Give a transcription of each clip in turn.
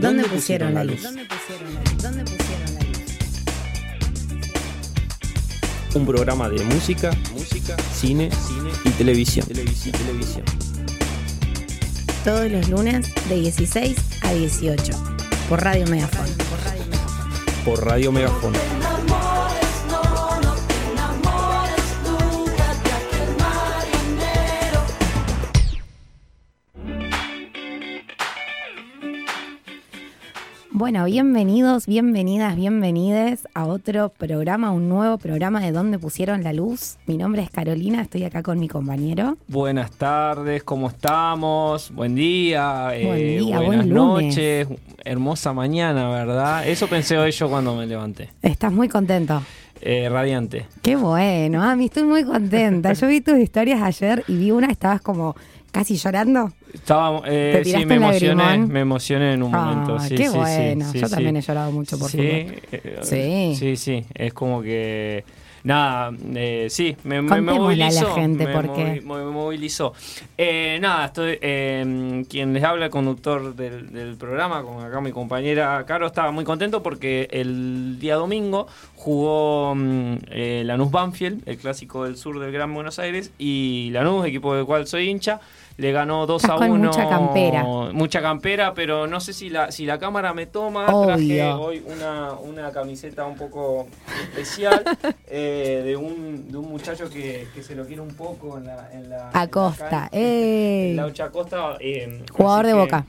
¿Dónde pusieron la luz? ¿Dónde pusieron la luz? ¿Dónde pusieron la luz? Un programa de música, música, cine, cine y televisión. Televisión, televisión. Todos los lunes de 16 a 18 por Radio Megafon. Por Radio Megafon. Bueno, bienvenidos, bienvenidas, bienvenides a otro programa, un nuevo programa de Donde Pusieron la Luz. Mi nombre es Carolina, estoy acá con mi compañero. Buenas tardes, ¿cómo estamos? Buen día, eh, día, buenas buen noches, hermosa mañana, ¿verdad? Eso pensé hoy yo cuando me levanté. Estás muy contento. Eh, radiante. Qué bueno, a mí estoy muy contenta. Yo vi tus historias ayer y vi una, estabas como casi llorando. Estaba, eh, ¿Te sí, me emocioné, lagrimón? me emocioné en un momento. Ah, sí, qué sí, bueno. sí, Yo también he llorado mucho por fútbol. eh, Sí. sí, sí, es como que nada, eh, sí, me, a la movilizó, gente me, por qué. movi- me movilizó. Eh, nada, estoy, eh, quien les habla, el conductor del, del programa, con acá mi compañera Caro, estaba muy contento porque el día domingo jugó mm, eh, Lanús Banfield, el clásico del sur del Gran Buenos Aires, y Lanús, equipo del cual soy hincha, le ganó 2 Estás a con 1. mucha campera. Mucha campera, pero no sé si la, si la cámara me toma. Traje hoy una, una camiseta un poco especial eh, de, un, de un muchacho que, que se lo quiere un poco en la. En la en la Acosta, cancha. ey. Laucha Acosta. eh, Jugador de que- Boca.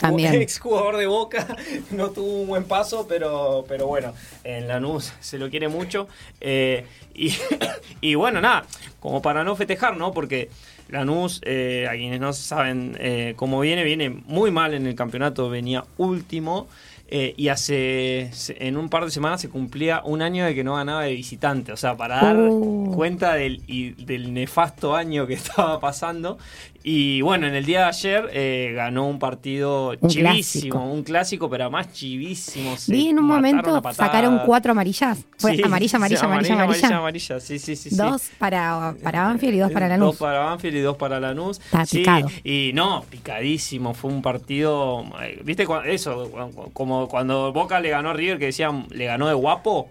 También. Ex jugador de Boca, no tuvo un buen paso, pero, pero bueno, en Lanús se lo quiere mucho. eh, y, y bueno, nada, como para no festejar, ¿no? Porque Lanús, eh, a quienes no saben eh, cómo viene, viene muy mal en el campeonato, venía último. eh, y hace en un par de semanas se cumplía un año de que no ganaba de visitante. O sea, para dar Uh. cuenta del, y- del nefasto año que estaba pasando. Y bueno, en el día de ayer eh, ganó un partido Un chivísimo, clásico. un clásico, pero además chivísimo. Vi en un momento sacaron cuatro amarillas. Fue Sí, amarilla, sí, amarilla, amarilla, amarilla. amarilla, sí, sí, sí. sí. Dos para, para Banfield y dos para Dos Lanús. para Banfield y dos para Lanús. Está picado. y no, picadísimo. Fue un partido. eh, ¿Viste? Eso, como cuando Boca le ganó a River, que decían, le ganó de guapo.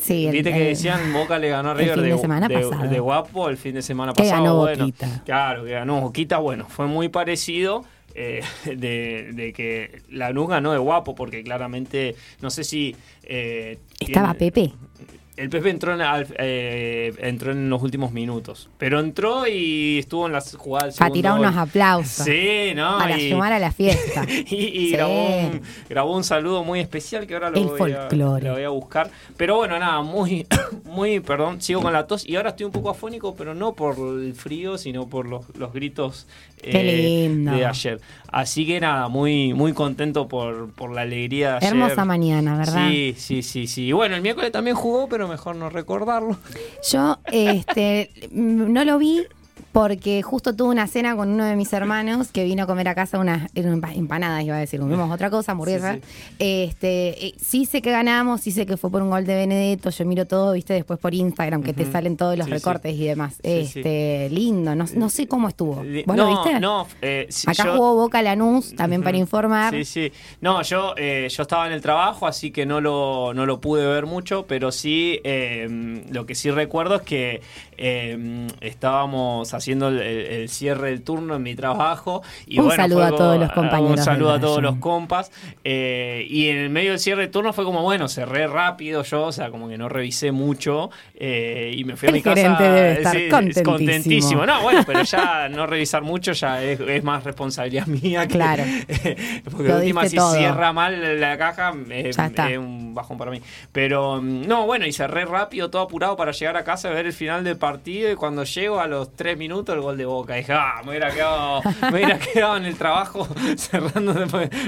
Sí, el- Viste que decían Boca le ganó a River fin de semana de, pasado. de guapo el fin de semana Que pasado. ganó bueno, Boquita. Claro, que ganó Boquita. Bueno, fue muy parecido. eh, de, de que Lanús ganó de guapo, porque claramente, no sé si. eh, Estaba tiene- Pepe. El Pepe entró en, eh, entró en los últimos minutos. Pero entró y estuvo en las jugadas. Para tirar unos aplausos. Sí, ¿no? Para y, sumar a la fiesta. y, y Sí. grabó, un, grabó un saludo muy especial que ahora lo, El voy, a, lo voy a buscar. Pero bueno, nada, muy, muy, perdón, sigo con la tos y ahora estoy un poco afónico, pero no por el frío, sino por los, los gritos eh, de ayer. Así que nada, muy, muy contento por, por la alegría de ayer. Hermosa mañana, ¿verdad? Sí, sí, sí, sí. Bueno, el miércoles también jugó, pero mejor no recordarlo. Yo este, no lo vi porque justo tuve una cena con uno de mis hermanos que vino a comer a casa unas empanadas, iba a decir, comimos otra cosa, hamburguesa. Sí, Este, eh, sí sé que ganamos, sí sé que fue por un gol de Benedetto, yo miro todo, viste, después por Instagram que te salen todos los Sí, recortes y demás. Este, lindo, no, no sé cómo estuvo. ¿Vos no, lo viste? no, eh, Acá yo- jugó Boca Lanús, también para informar. Sí, sí. No, yo, eh, yo estaba en el trabajo, así que no lo, no lo pude ver mucho, pero sí, eh, lo que sí recuerdo es que eh, estábamos haciendo el, el cierre del turno en mi trabajo. Y Un bueno, saludo fue a todos los compañeros Un saludo a todos los compas. eh, y en el medio del cierre del turno fue como, bueno, cerré rápido yo, o sea, como que no revisé mucho. eh, y me fui El a mi casa. gerente debe estar sí, contentísimo. contentísimo. No, bueno, pero ya no revisar mucho ya es, es más responsabilidad mía que, Claro. porque Lo última, si todo. cierra mal la caja, es, es un bajón para mí. Pero mm, no, bueno, y cerré rápido, todo apurado para llegar a casa a ver el final del partido. Y cuando llego a los tres minutos, el gol de boca. dije, ah, me hubiera quedado, me hubiera quedado en el trabajo cerrando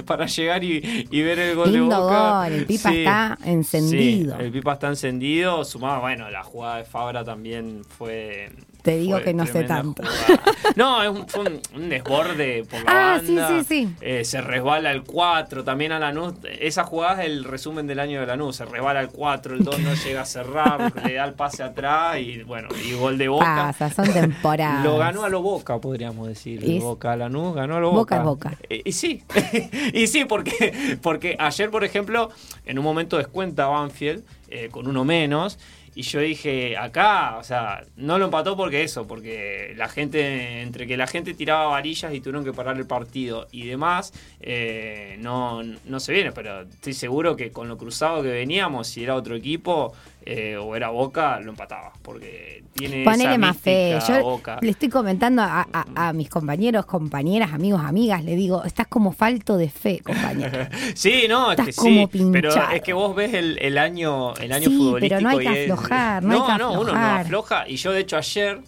para llegar y, y ver el gol Lindo de boca. gol, el Pipa Sí. está encendido. Sí, el Pipa está encendido. Sumado, bueno, la jugada de Fabra también fue Te digo Fue que no sé tanto. jugada. No, es un, fue un, un desborde por la Ah, sí, banda. sí, sí. Eh, se resbala el 4, también a Lanús. Esa jugada es el resumen del año de Lanús. Se resbala el 4, el 2 no llega a cerrar, le da el pase atrás y bueno, y gol de Boca. Pasa, son temporadas. Lo ganó a lo Boca, podríamos decir. Es- Boca a Lanús ganó a lo Boca Boca. es Boca. Eh, y sí, y sí, porque, porque ayer, por ejemplo, en un momento descuenta Banfield eh, con uno menos. Y yo dije, acá, o sea, no lo empató porque eso, porque la gente, entre que la gente tiraba varillas y tuvieron que parar el partido y demás, eh, no, no se viene, pero estoy seguro que con lo cruzado que veníamos, si era otro equipo eh, o era Boca, lo empataba, porque tiene Ponele esa más fe. Yo Boca. le estoy comentando a, a- a mis compañeros, compañeras, amigos, amigas, le digo, estás como falto de fe, compañero. Sí, no, es Estás que sí. como Pero pinchado. es que vos ves el, el año, el año Sí, futbolístico. pero no hay que y es- aflojar, no hay que no, uno no aflojar. afloja. Y yo, de hecho, ayer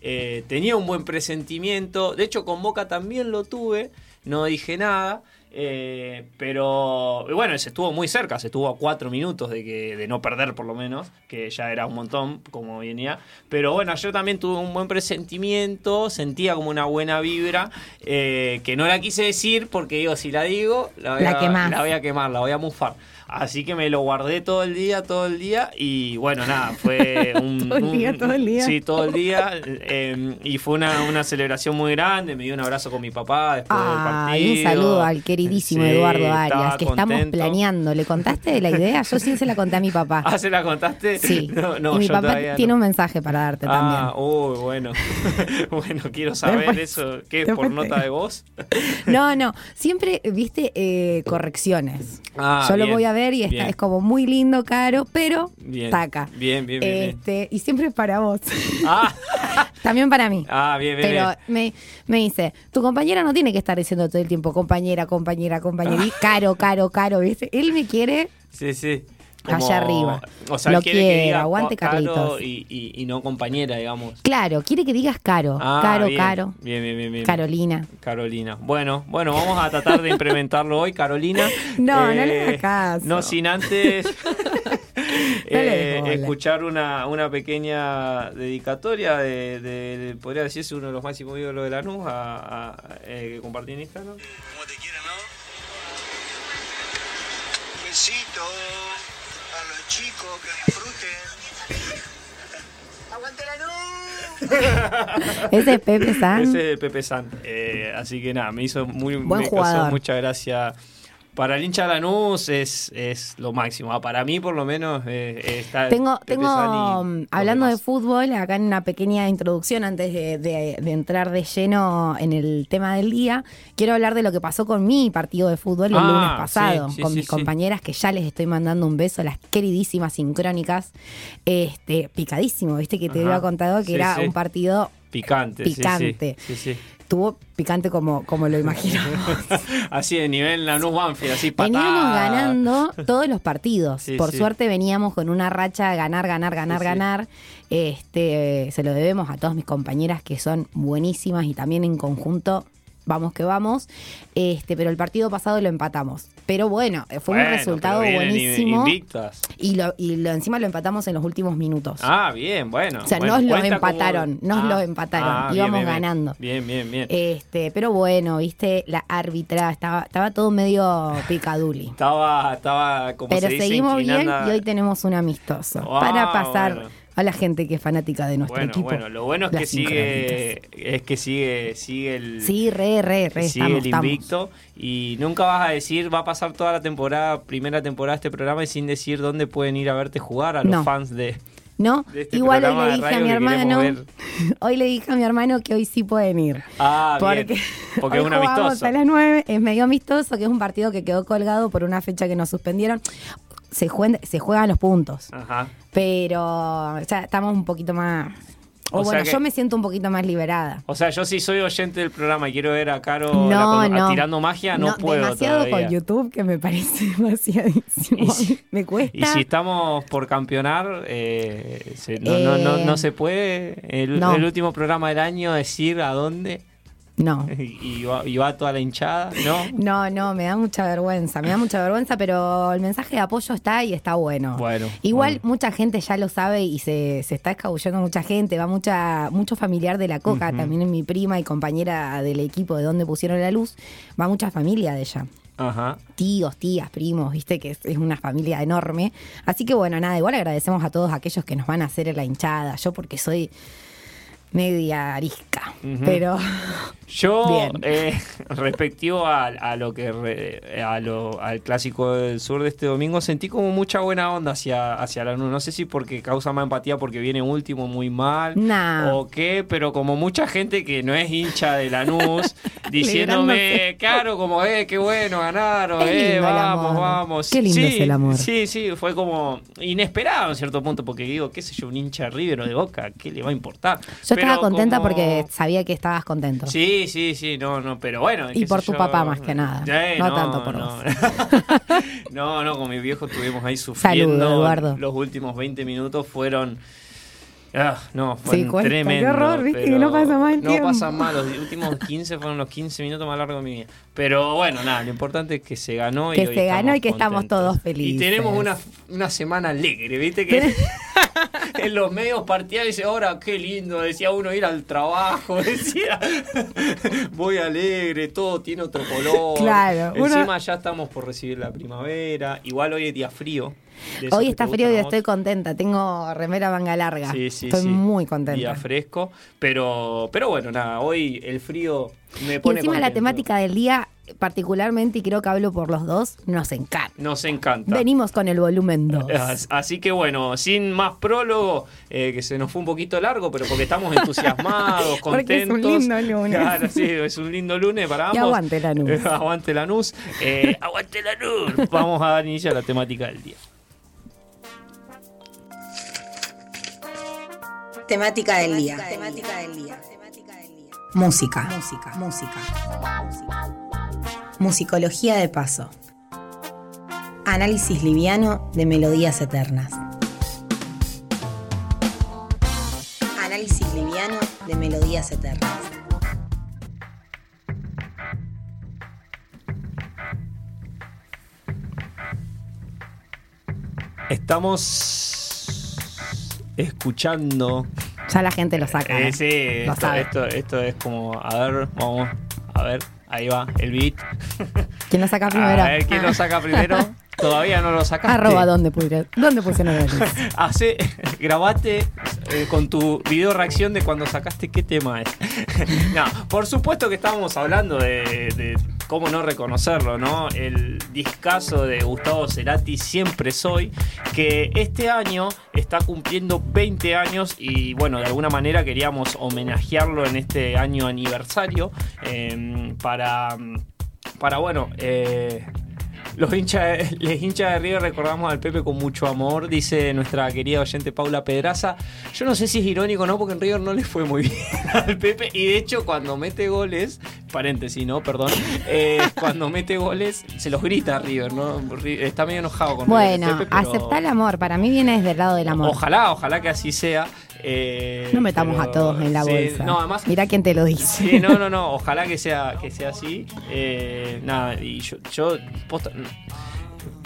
eh, tenía un buen presentimiento. De hecho, con Boca también lo tuve. No dije nada. Eh, pero bueno, se estuvo muy cerca, se estuvo a cuatro minutos de que de no perder por lo menos, que ya era un montón como venía. Pero bueno, yo también tuve un buen presentimiento, sentía como una buena vibra, eh, que no la quise decir porque digo, si la digo, la voy, La a, la voy a quemar, la voy a mufar. Así que me lo guardé todo el día, todo el día. Y bueno, nada, fue un. Todo el día, un- todo el día. Sí, todo el día. eh, y fue una, una celebración muy grande. Me dio un abrazo con mi papá después del Ah, partido. un saludo al queridísimo Sí, Eduardo Arias, que estamos planeando. ¿Le contaste de la idea? Yo sí se la conté a mi papá. Ah, ¿se la contaste? Sí. No, no, y mi yo papá tiene no. un mensaje para darte Ah, también. uy, bueno. bueno, quiero saber Después- eso. ¿Qué? ¿Por te nota de voz? No, no, siempre, viste, eh, correcciones. Ah, Yo lo voy a ver y está, es como muy lindo, caro, pero Bien. taca. Bien, bien, bien. bien. Este, y siempre es para vos. Ah, También para mí. ah, bien, bien. Pero bien. me, me dice, tu compañera no tiene que estar diciendo todo el tiempo compañera, compañera, compañera, y caro, caro, caro, ¿viste? Él me quiere Sí, sí. Allá arriba. O sea, Lo quiere que diga aguante, caro Carlitos. y, y- y no compañera, digamos. Claro, quiere que digas caro, Ah, caro, bien, caro, Bien, bien, bien, bien. Carolina. Carolina. Bueno, bueno, vamos a tratar de implementarlo hoy, Carolina. Eh, No, no le hagas caso. No sin antes eh, escuchar una, una pequeña dedicatoria de, de- de- podría decirse, uno de los máximos ídolos de la NUS a, a- eh, que compartí en Instagram. Como te quieran, ¿no? Besito a chicos que disfruten. ¡Aguante la luz! Ese es Pepe San. Ese es de Pepe San. Eh, así que nada, me hizo muy Buen me causó jugador. mucha gracia. Para el hincha Lanús es, es lo máximo. Ah, Para mí, por lo menos, eh, está Tengo, tengo y mm, hablando de fútbol, acá en una pequeña introducción antes de, de- de entrar de lleno en el tema del día, quiero hablar de lo que pasó con mi partido de fútbol el Ah, lunes pasado, sí, sí, con sí, mis compañeras que ya les estoy mandando un beso, las queridísimas sincrónicas, este, picadísimo, viste que te Ajá. había contado que era un partido Picante, sí. Picante. Sí, sí. Tuvo picante como, como lo imaginamos. así de nivel Lanús Banfield, así Veníamos ganando todos los partidos. Sí, Por sí. suerte veníamos con una racha de ganar, ganar, ganar, sí. ganar. Este, se lo debemos a todas mis compañeras que son buenísimas y también en conjunto. Vamos que vamos. Este, pero el partido pasado lo empatamos. Pero bueno, fue Bueno, un resultado buenísimo. invictas. Y lo, y lo encima lo empatamos en los últimos minutos. Ah, bien, bueno. O sea, Bueno, nos lo como- empataron, nos Ah, lo empataron. ah, Íbamos bien, bien. ganando. Bien, bien, bien. Este, pero bueno, viste, la árbitra, estaba, estaba todo medio picaduli. Estaba, estaba como Pero se dice, seguimos bien y hoy tenemos un amistoso Ah, para pasar bueno. A la gente que es fanática de nuestro Bueno, equipo. bueno, lo bueno es que sigue, es que sigue, sigue el, Sí, re, re, re, sigue estamos, el estamos. invicto y nunca vas a decir, va a pasar toda la temporada, primera temporada de este programa y sin decir dónde pueden ir a verte jugar a los No. fans de, ¿No? este Igual hoy le dije a mi hermano, hoy le dije a mi hermano que hoy sí pueden ir. Ah, Porque, bien, porque hoy es un amistoso. a las 9, es medio amistoso, que es un partido que quedó colgado por una fecha que nos suspendieron. Se, juegan, se juegan los puntos, Ajá. pero ya estamos un poquito más... O, bueno, que- yo me siento un poquito más liberada. O sea, yo si soy oyente del programa y quiero ver a Caro No, la no. tirando magia, no, puedo Demasiado todavía. con YouTube que me parece demasiadísimo. Y si- me cuesta. Y si estamos por campeonar, eh, se- no, no, no, Eh, no se puede el, no. el último programa del año decir a dónde. No. Y, va, y va toda la hinchada, ¿no? No, no, me da mucha vergüenza, me da mucha vergüenza, pero el mensaje de apoyo está y está bueno. Bueno, Igual bueno. mucha gente ya lo sabe y se, se está escabullendo mucha gente, va mucha mucho familiar de la Coca, también es mi prima y compañera del equipo de donde pusieron la luz, va mucha familia de ella. Ajá. Tíos, tías, primos, viste que es, es una familia enorme. Así que bueno, nada, igual agradecemos a todos aquellos que nos van a hacer la hinchada. Yo porque soy media arisca, pero Yo, eh, respectivo a, a lo que re- a lo- al clásico del sur de este domingo, sentí como mucha buena onda hacia, hacia Lanús. No sé si porque causa más empatía porque viene último muy mal Nah. o qué, pero como mucha gente que no es hincha de Lanús diciéndome, claro, como, eh, qué bueno, ganaron, eh, vamos, vamos. Qué lindo sí, es el amor. Sí, sí, fue como inesperado en cierto punto porque digo, qué sé yo, un hincha de River o de Boca, ¿qué le va a importar? yo Pero estaba contenta como- porque sabía que estabas contento. Sí, sí, sí, no, no, pero bueno. Y por tu yo. papá más que nada, Eh, no tanto por no. vos. no, no, con mi viejo estuvimos ahí sufriendo. Saludo, Eduardo. Los últimos 20 minutos fueron... Ah, no, Sí, cuesta, qué tremendo. horror, viste, que no pasa más el No tiempo. pasa más, los últimos 15 fueron los 15 minutos más largos de mi vida. Pero bueno, nada, lo importante es que se ganó. Que y hoy se ganó y que estamos todos Y felices. tenemos una, una semana alegre, ¿viste? Que en los medios partía y dice, ahora qué lindo, decía uno ir al trabajo, decía, voy alegre, todo tiene otro color. Claro, uno- Encima ya estamos por recibir la primavera, igual hoy es día frío. Hoy está frío y estoy contenta. Tengo remera manga larga. Sí, sí, estoy sí. muy contenta. Día fresco, pero, pero bueno, nada, hoy el frío me y pone encima la temática del día, particularmente, y creo que hablo por los dos, nos encanta. Nos encanta. Venimos con el volumen 2. As- Así que bueno, sin más prólogo, eh, que se nos fue un poquito largo, pero porque estamos entusiasmados, Porque es un contentos. lindo lunes. Claro, sí, es un lindo lunes para ambos. Y aguante Lanús. Eh, aguante Lanús. Eh, aguante Lanús. Vamos a dar inicio a la temática del día. Temática del día. Temática del día. Música. Música. Música. Musicología de paso. Análisis liviano de melodías eternas. Análisis liviano de melodías eternas. Estamos escuchando. Ya la gente lo saca. Eh, ¿no? sí, Lo esto, sabe. esto, esto es como, a ver, vamos, a ver, ahí va, el beat. ¿Quién lo saca primero? A ver quién lo saca primero. Todavía no lo sacaste. Arroba, ¿dónde, puse- ¿dónde pusieron? Hace, grabate eh, con tu video reacción de cuando sacaste qué tema es. no, por supuesto que estábamos hablando de, de cómo no reconocerlo, ¿no? El discazo de Gustavo Cerati, Siempre Soy, que este año está cumpliendo 20 años y bueno, de alguna manera queríamos homenajearlo en este año aniversario eh, para, para, bueno, eh, los hinchas, les hinchas de River recordamos al Pepe con mucho amor, dice nuestra querida oyente Paula Pedraza. Yo no sé si es irónico o no, porque en River no le fue muy bien al Pepe. Y de hecho, cuando mete goles, paréntesis, ¿no? Perdón. eh, cuando mete goles, se los grita a River, ¿no? Está medio enojado con River Bueno, Pepe, pero aceptá el amor. Para mí viene desde el lado del amor. Ojalá, ojalá que así sea. Eh, no metamos pero- a todos en la sí, bolsa. No, además, Mirá quién te lo dice. Sí, no, no, no. Ojalá que sea, que sea así. Eh, nada, y yo, yo posta-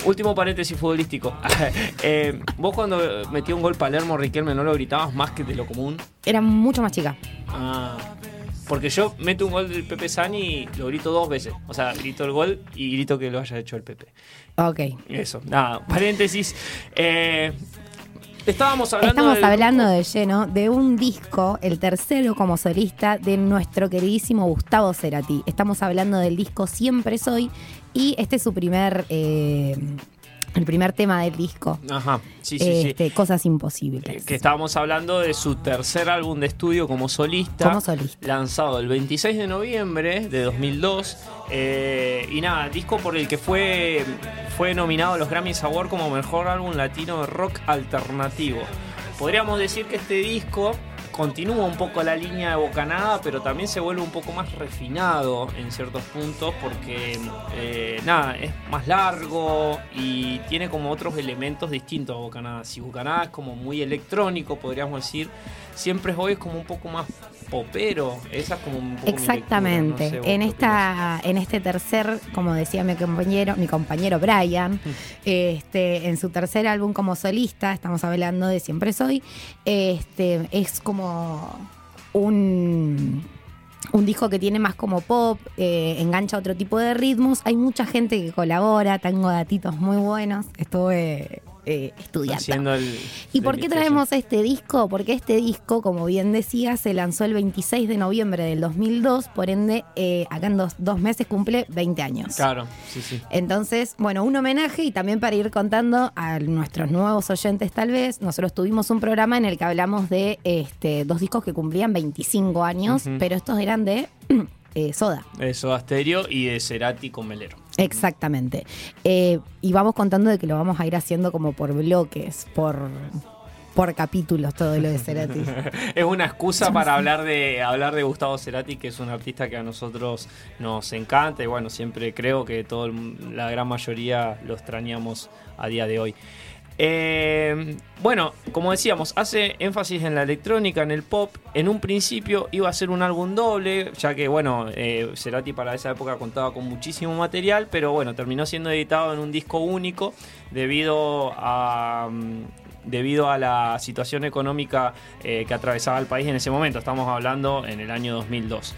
Último paréntesis futbolístico. Eh, vos cuando metió un gol Palermo, Riquelme, ¿no lo gritabas más que de lo común? Era mucho más chica. Ah, porque yo meto un gol del Pepe Sani y lo grito dos veces. O sea, grito el gol y grito que lo haya hecho el Pepe. Ok. Eso, nada, paréntesis. Eh, estábamos hablando Estamos del hablando de lleno de un disco, el tercero como solista de nuestro queridísimo Gustavo Cerati. Estamos hablando del disco Siempre Soy y este es su primer, eh, el primer tema del disco. Ajá, sí, sí, sí. este, Cosas Eh, imposibles. que estábamos hablando de su tercer álbum de estudio como solista. Como solista. Lanzado el 26 de noviembre de 2002. eh, y nada, disco por el que fue, fue nominado a los Grammys Award como mejor álbum latino de rock alternativo. Podríamos decir que este disco continúa un poco la línea de Bocanada, pero también se vuelve un poco más refinado en ciertos puntos porque, eh, nada, es más largo y tiene como otros elementos distintos a Bocanada. Si Bocanada es como muy electrónico, podríamos decir, siempre hoy es como un poco más popero. Esa es como un poco mi Exactamente. lectura, no sé, vos en esta, en este tercer, como decía mi compañero, mi compañero Brian, este, en su tercer álbum como solista, estamos hablando de Siempre Soy, este, es como un un disco que tiene más como pop, eh, engancha otro tipo de ritmos. Hay mucha gente que colabora, tengo datitos muy buenos. Estuve eh, el- ¿Y por qué traemos este disco? Porque este disco, como bien decía, se lanzó el 26 de noviembre del 2002, por ende, eh, acá en dos, dos meses cumple 20 años. Claro, sí, sí. Entonces, bueno, un homenaje y también para ir contando a nuestros nuevos oyentes tal vez, nosotros tuvimos un programa en el que hablamos de este, dos discos que cumplían 25 años, pero estos eran de eh, Soda. De Soda Stereo y de Cerati con Melero. Exactamente. Eh, y vamos contando de que lo vamos a ir haciendo como por bloques, por, por capítulos, todo lo de Cerati. Es una excusa para hablar de hablar de Gustavo Cerati, que es un artista que a nosotros nos encanta y bueno, siempre creo que todo la gran mayoría lo extrañamos a día de hoy. Eh, bueno, como decíamos, hace énfasis en la electrónica, en el pop. En un principio iba a ser un álbum doble, ya que, bueno, eh, Cerati para esa época contaba con muchísimo material, pero bueno, terminó siendo editado en un disco único debido a. mm, Debido a la situación económica eh, que atravesaba el país en ese momento, estamos hablando en el año 2002.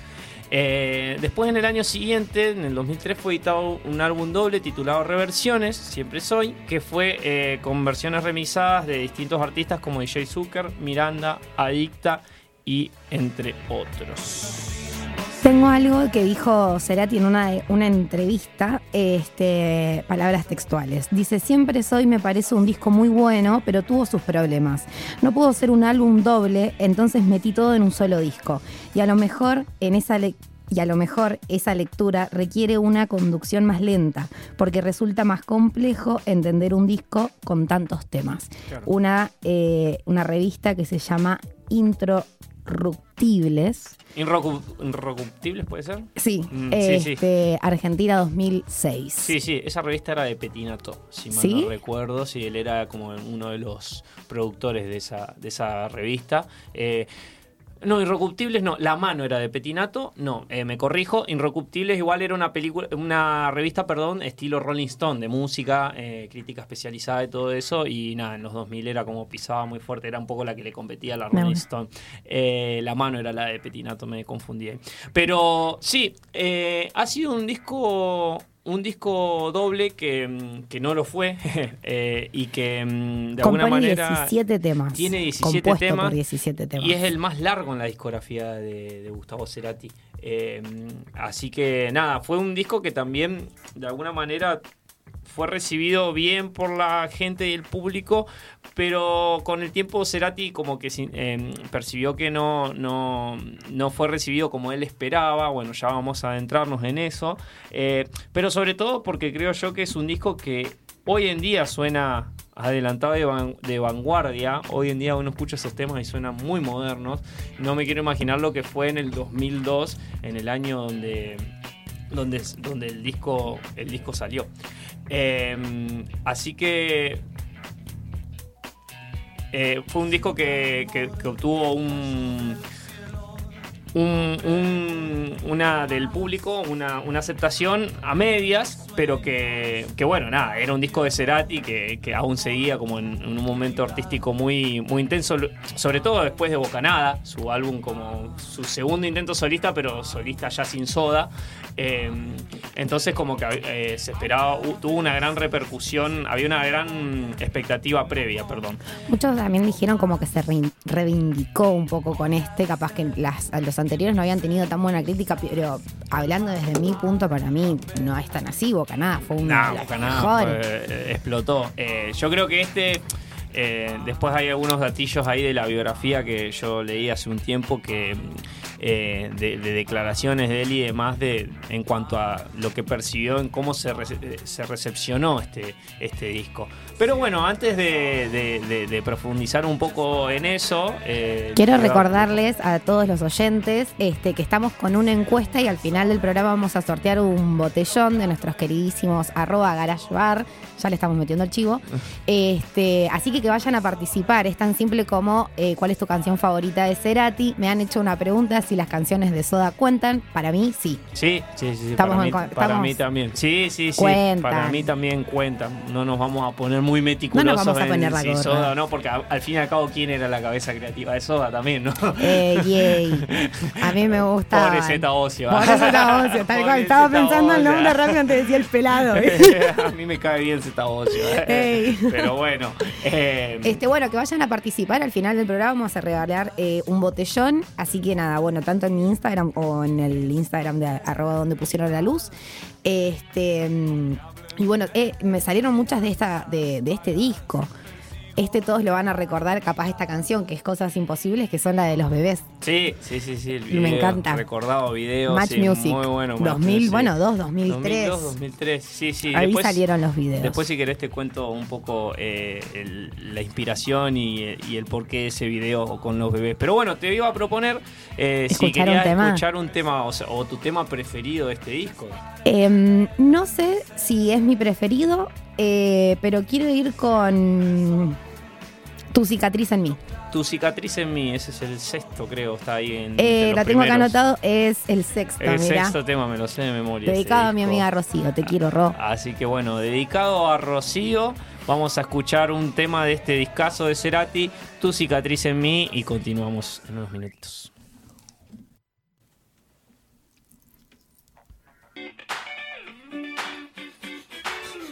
Eh, después en el año siguiente, en el 2003, fue editado un álbum doble titulado Reversiones, Siempre Soy, que fue eh, con versiones remixadas de distintos artistas como DJ Zucker, Miranda, Adicta y entre otros. Tengo algo que dijo Cerati en una, una entrevista, este, palabras textuales. Dice, siempre soy, me parece un disco muy bueno, pero tuvo sus problemas. No pudo ser un álbum doble, entonces metí todo en un solo disco. Y a lo mejor en esa y a lo mejor esa lectura requiere una conducción más lenta, porque resulta más complejo entender un disco con tantos temas. Claro. Una, eh, una revista que se llama Introrruptibles. Inrocu- ¿Inrocuptibles puede ser? Sí, Mm, sí, sí. este, Argentina 2006. Sí, sí, esa revista era de Petinato, si mal ¿Sí? no recuerdo. Sí, él era como uno de los productores de esa, de esa revista. Eh, no, Irrecuptibles no, La Mano era de Petinato, no, eh, me corrijo, Irrecuptibles igual era una película, una revista, perdón, estilo Rolling Stone, de música, eh, crítica especializada y todo eso, y nada, en los 2000 era como pisaba muy fuerte, era un poco la que le competía a la Rolling. Stone. Eh, la Mano era la de Petinato, me confundí. Pero sí, ha sido un disco un disco doble que, mm, que no lo fue eh, y que mm, de alguna manera 17 temas. tiene 17 compuesto temas por 17 temas. y es el más largo en la discografía de, de Gustavo Cerati. Eh, así que nada, fue un disco que también de alguna manera fue recibido bien por la gente y el público, pero con el tiempo Cerati como que eh, percibió que no, no, no fue recibido como él esperaba. Bueno, ya vamos a adentrarnos en eso. Eh, pero sobre todo porque creo yo que es un disco que hoy en día suena adelantado de, de vanguardia. Hoy en día uno escucha esos temas y suenan muy modernos. No me quiero imaginar lo que fue en el 2002, en el año donde, donde, donde el, disco, el disco salió. Eh, así que eh, fue un disco que, que- que obtuvo un, un- un- una del público, una, una aceptación a medias, pero que, que bueno, nada, era un disco de Cerati que, que aún seguía como en, un momento artístico muy, muy intenso, sobre todo después de Bocanada, su álbum como su segundo intento solista, pero solista ya sin soda. Eh, entonces como que eh, se esperaba, tuvo una gran repercusión, había una gran expectativa previa, perdón. Muchos también dijeron como que se reivindicó un poco con este, capaz que las, los anteriores no habían tenido tan buena crítica, pero hablando desde mi punto, para mí no es tan así, Bocanada fue una No, Bocanada fue- eh, explotó. Eh, yo creo que este. eh, después hay algunos datillos ahí de la biografía que yo leí hace un tiempo que, eh, de, de declaraciones de él y demás de, en cuanto a lo que percibió, en cómo se, rece- se recepcionó este, este disco. Pero bueno, antes de, de- de- de profundizar un poco en eso... eh, Quiero recordarles a todos los oyentes este, que estamos con una encuesta y al final del programa vamos a sortear un botellón de nuestros queridísimos arroba garage bar. Ya le estamos metiendo el chivo. Este, así que que vayan a participar. Es tan simple como eh, cuál es tu canción favorita de Cerati. Me han hecho una pregunta si las canciones de Soda cuentan. Para mí, sí. Sí, sí, sí, Estamos para, mí, para mí también. Sí, sí, sí. Cuentan. Para mí también cuentan. No nos vamos a poner muy meticulosos vamos a poner la si. Soda no, porque a- al fin y al cabo, ¿quién era la cabeza creativa de Soda también, no? Eh, yay. A mí me gusta. Pobre Zeta Ocio. Por eso está Ocio, tal cual. Pobre Estaba Zeta pensando el nombre rápido antes decía el pelado. a mí me cae bien Zeta Ocio. Ey. Pero bueno. eh, Este, bueno, que vayan a participar. Al final del programa vamos a regalar eh, un botellón. Así que nada, bueno, tanto en mi Instagram o en el Instagram de arroba donde pusieron la luz. Este. Y bueno, eh, me salieron muchas de esta, de este disco. Este todos lo van a recordar, capaz esta canción, que es Cosas Imposibles, que son la de los bebés. Sí, sí, sí, sí. El Me video, encanta. Recordado video. Match sí, Music. Muy bueno. Match 2000, Music. bueno, dos, 2003. 2002, 2003. Sí, sí. Ahí Después- salieron los videos. Después, si querés, te cuento un poco eh, el- la inspiración y, y el porqué de ese video con los bebés. Pero bueno, te iba a proponer eh, si un querías tema. escuchar un tema o, sea, o tu tema preferido de este disco. Em, no sé si es mi preferido, eh, pero quiero ir con Tu cicatriz en mí. Tu cicatriz en mí, ese es el sexto, creo, está ahí en. Eh, la tengo acá anotado, es el sexto, El sexto tema, me lo sé de memoria. Dedicado a mi amiga Rocío, te quiero, Ro. Así que bueno, dedicado a Rocío, vamos a escuchar un tema de este discazo de Cerati, Tu cicatriz en mí, y continuamos en unos minutitos.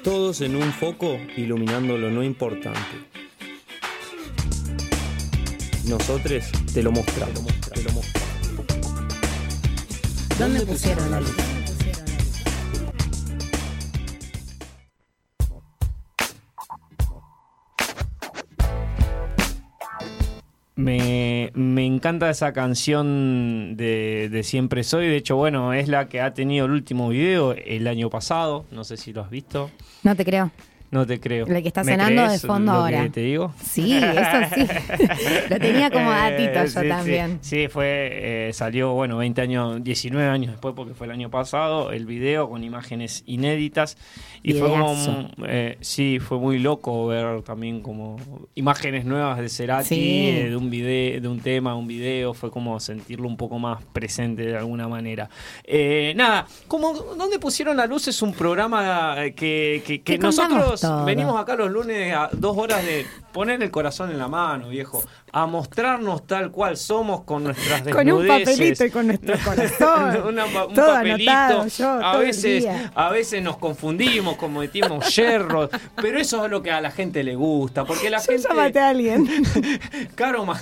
Todos en un foco iluminando lo no importante. Nosotros te lo mostramos. Te lo mostramos. ¿Dónde pusieron la luz? Me, me encanta esa canción de, de Siempre Soy. De hecho, bueno, es la que ha tenido el último video el año pasado. No sé si lo has visto. No te creo. No te creo. La que está ¿Me sonando de fondo lo ahora. que te digo? Sí, eso sí. Lo tenía como Eh, datito yo sí, también. Sí, fue, eh, salió, bueno, 20 años, 19 años después, porque fue el año pasado, el video con imágenes inéditas. Y fue como, eh, sí, fue muy loco ver también como imágenes nuevas de Cerati, Sí. eh, de un video, de un tema, un video, fue como sentirlo un poco más presente de alguna manera. Eh, nada, como ¿Dónde pusieron la luz? Es un programa eh, que, que- que Que todo. venimos acá los lunes a dos horas de poner el corazón en la mano, viejo, a mostrarnos tal cual somos con nuestras Con un desnudeces. papelito y con nuestro corazón. Una pa- un Todo papelito. anotado yo, a todo veces, a veces nos confundimos, cometimos yerros, pero eso es lo que a la gente le gusta, porque la Yo gente a alguien. Claro, ma-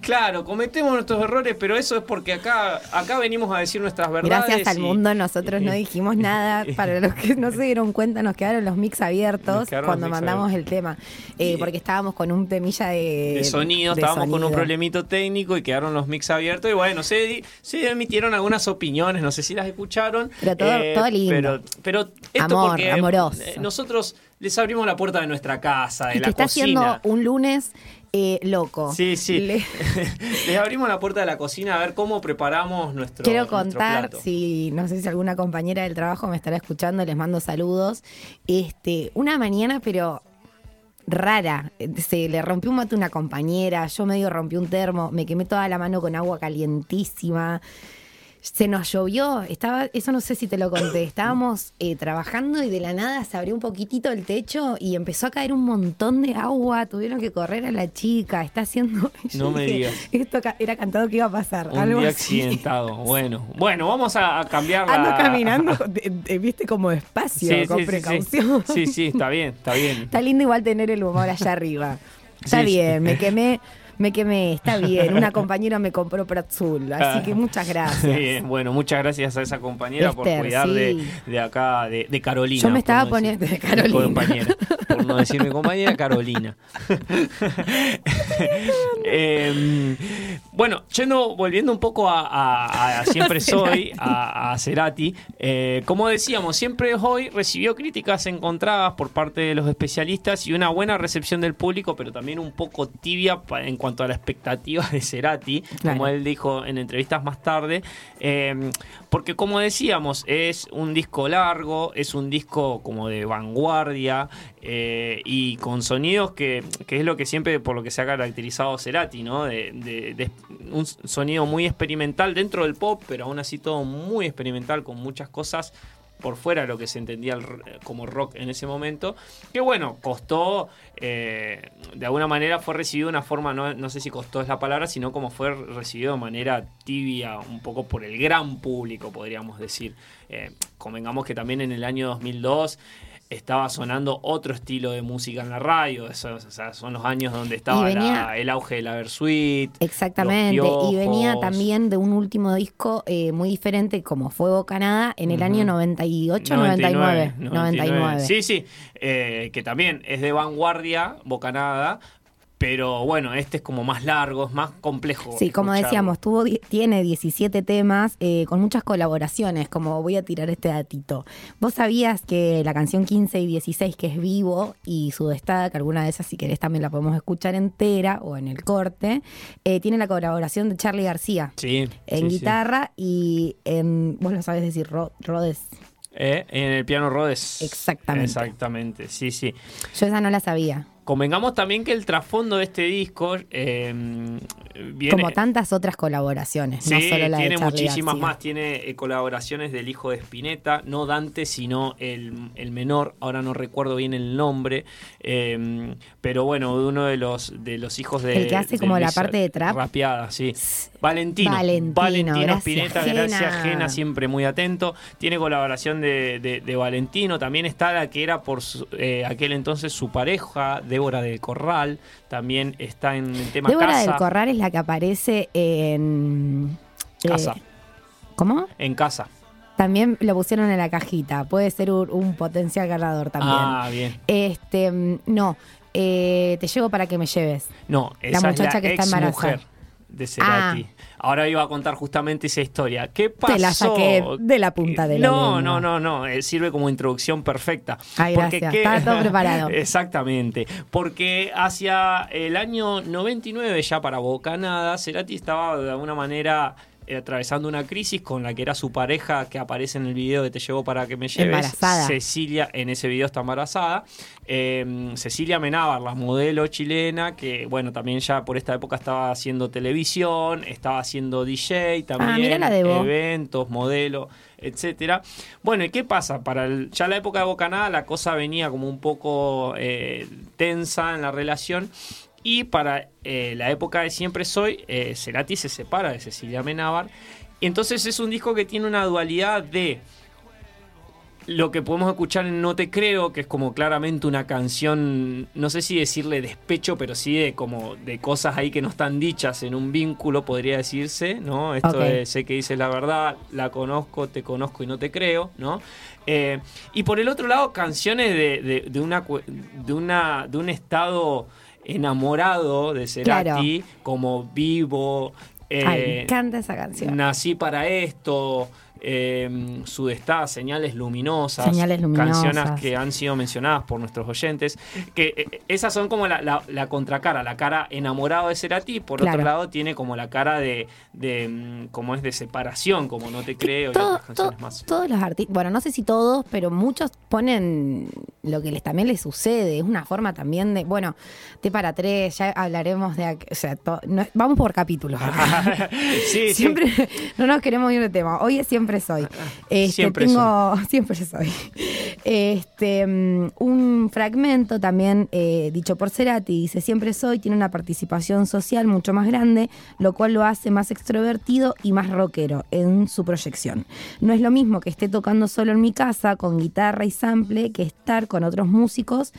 claro, cometemos nuestros errores, pero eso es porque acá, acá venimos a decir nuestras verdades. Gracias al y- mundo nosotros no dijimos nada. Para los que no se dieron cuenta, nos quedaron los mix abiertos cuando mix mandamos el tema. Eh, Y- porque estábamos con un temilla de, de sonido, de estábamos con un problemito técnico y quedaron los mix abiertos y bueno, se, se emitieron algunas opiniones, no sé si las escucharon. eh, Pero todo- todo lindo. Pero, pero esto Amor, porque eh, amoroso. nosotros les abrimos la puerta de nuestra casa, de Y la que está cocina. haciendo un lunes eh, loco. Sí, sí. Le- Les abrimos la puerta de la cocina a ver cómo preparamos nuestro Quiero nuestro contar, plato. si no sé si alguna compañera del trabajo me estará escuchando, les mando saludos. Este, una mañana, pero rara. Se le rompió un mate a una compañera, yo medio rompí un termo, me quemé toda la mano con agua calientísima. Se nos llovió, estaba, eso no sé si te lo conté, estábamos eh, trabajando y de la nada se abrió un poquitito el techo y empezó a caer un montón de agua, tuvieron que correr a la chica, está haciendo... No me digas. Esto era cantado que iba a pasar. Un algo día así. accidentado. Bueno, bueno, vamos a, a cambiar la... Ando caminando, de- de- viste, como despacio, Sí, con sí, sí. precaución. Sí, sí, está bien, está bien. Está lindo igual tener el humor allá arriba. Está bien, me quemé, me quemé, está bien. Una compañera me compró Pratzul, así Ah. que muchas gracias. Bien, bueno, muchas gracias a esa compañera por cuidar sí. de, de acá, de, de Carolina. Yo me estaba no poniendo- decir- de Carolina. Compañera, por no decir mi compañera, Carolina. Eh, bueno, yendo, volviendo un poco a, a- a Siempre Soy, a, a Cerati, eh, como decíamos, Siempre Hoy recibió críticas encontradas por parte de los especialistas y una buena recepción del público, pero también un poco tibia en cuanto a la expectativa de Cerati, Claro. como él dijo en entrevistas más tarde, eh, porque como decíamos, es un disco largo, es un disco como de vanguardia eh, y con sonidos que, que es lo que siempre por lo que se ha caracterizado Cerati, ¿no? De, un sonido muy experimental dentro del pop, pero aún así todo muy experimental con muchas cosas por fuera de lo que se entendía como rock en ese momento, que bueno, costó, eh, de alguna manera fue recibido de una forma, no, no sé si costó es la palabra, sino como fue recibido de manera tibia, un poco por el gran público, podríamos decir. Eh, convengamos que también en el año 2002 estaba sonando otro estilo de música en la radio, eso, o sea, son los años donde estaba venía- la- el auge de la Versuit. Exactamente, los y venía también de un último disco eh, muy diferente como fue Bocanada en el Ujú. año 98, 99. 99. Sí, sí, eh, que también es de vanguardia, bocanada, pero bueno, este es como más largo, es más complejo. Sí, como escucharlo. decíamos, tuvo, tiene 17 temas eh, con muchas colaboraciones, como voy a tirar este datito. ¿Vos sabías que la canción 15 y 16, que es Vivo, y su destada, que alguna de esas si querés también la podemos escuchar entera o en el corte, eh, tiene la colaboración de Charlie García Sí. en sí, sí. guitarra y en, vos lo sabés decir, Ro- Rodes. Eh, en el piano Rhodes. Exactamente. Exactamente, sí, sí. Yo esa no la sabía. Convengamos también que el trasfondo de este disco eh, viene... Como tantas otras colaboraciones, Sí, no solo la tiene de muchísimas García. más. Tiene eh, colaboraciones del hijo de Spinetta, no Dante, sino el, el menor. Ahora no recuerdo bien el nombre, eh, pero bueno, de uno de los de los hijos de. El que hace como la parte de trap. Rapeada, sí. Valentino. Valentino, gracias, Spinetta, Gena. gracias Gena, siempre muy atento. Tiene colaboración de, de- de Valentino. También está la que era por su- eh, aquel entonces su pareja, Débora del Corral. También está en el tema Débora Casa. del Corral es la que aparece en... eh, Casa. ¿Cómo? En casa. También lo pusieron en la cajita. Puede ser un, un potencial ganador también. Ah, bien. Este, mm, no. eh, te llevo para que me lleves. No, esa muchacha es la que está embarazada. mujer de Cerati. Ahora iba a contar justamente esa historia. ¿Qué pasó? Te la saqué de la punta de la No, no, no, no. eh, Sirve como introducción perfecta. Ay, gracias. Estaba todo preparado. Exactamente. Porque hacia el año 99, ya para Bocanada, Cerati estaba de alguna manera atravesando una crisis con la que era su pareja que aparece en el video de Te llevo para que me lleves. Embarazada. Cecilia, en ese video está embarazada. Eh, Cecilia Menábar, la modelo chilena, que bueno, también ya por esta época estaba haciendo televisión, estaba haciendo DJ también, Ah, eventos, modelo, etcétera. Bueno, ¿y qué pasa? Para el- ya la época de Bocanada la cosa venía como un poco eh, tensa en la relación. Y para eh, la época de Siempre Soy, eh, Cerati se separa de Cecilia Menábar. Y entonces es un disco que tiene una dualidad de lo que podemos escuchar en No Te Creo, que es como claramente una canción, no sé si decirle despecho, pero sí de como de cosas ahí que no están dichas en un vínculo, podría decirse, ¿no? Esto de sé que dices la verdad, la conozco, te conozco y no te creo, ¿no? Eh, y por el otro lado, canciones de, de- de una, de, una, de un estado enamorado de Cerati, como Vivo, eh, Ay, me encanta esa canción. Nací para esto, eh, Señales Luminosas, Señales Luminosas. canciones que han sido mencionadas por nuestros oyentes, que eh, esas son como la, la- la contracara, la cara enamorado de Cerati, por Claro. otro lado tiene como la cara de, de mm, como es de separación, como No Te Creo y otras canciones todo- más. Todos los artistas, bueno, no sé si todos, pero muchos ponen lo que les también les sucede. Es una forma también de, bueno, de para tres, ya hablaremos de, o sea, to- no- vamos por capítulos. sí. siempre no nos queremos ir de tema. Hoy es siempre soy. Este, Siempre tengo, siempre soy. Este, mm, un fragmento también eh, dicho por Cerati, dice, siempre soy, tiene una participación social mucho más grande, lo cual lo hace más extrovertido y más rockero en su proyección. No es lo mismo que esté tocando solo en mi casa con guitarra y sample que estar con otros músicos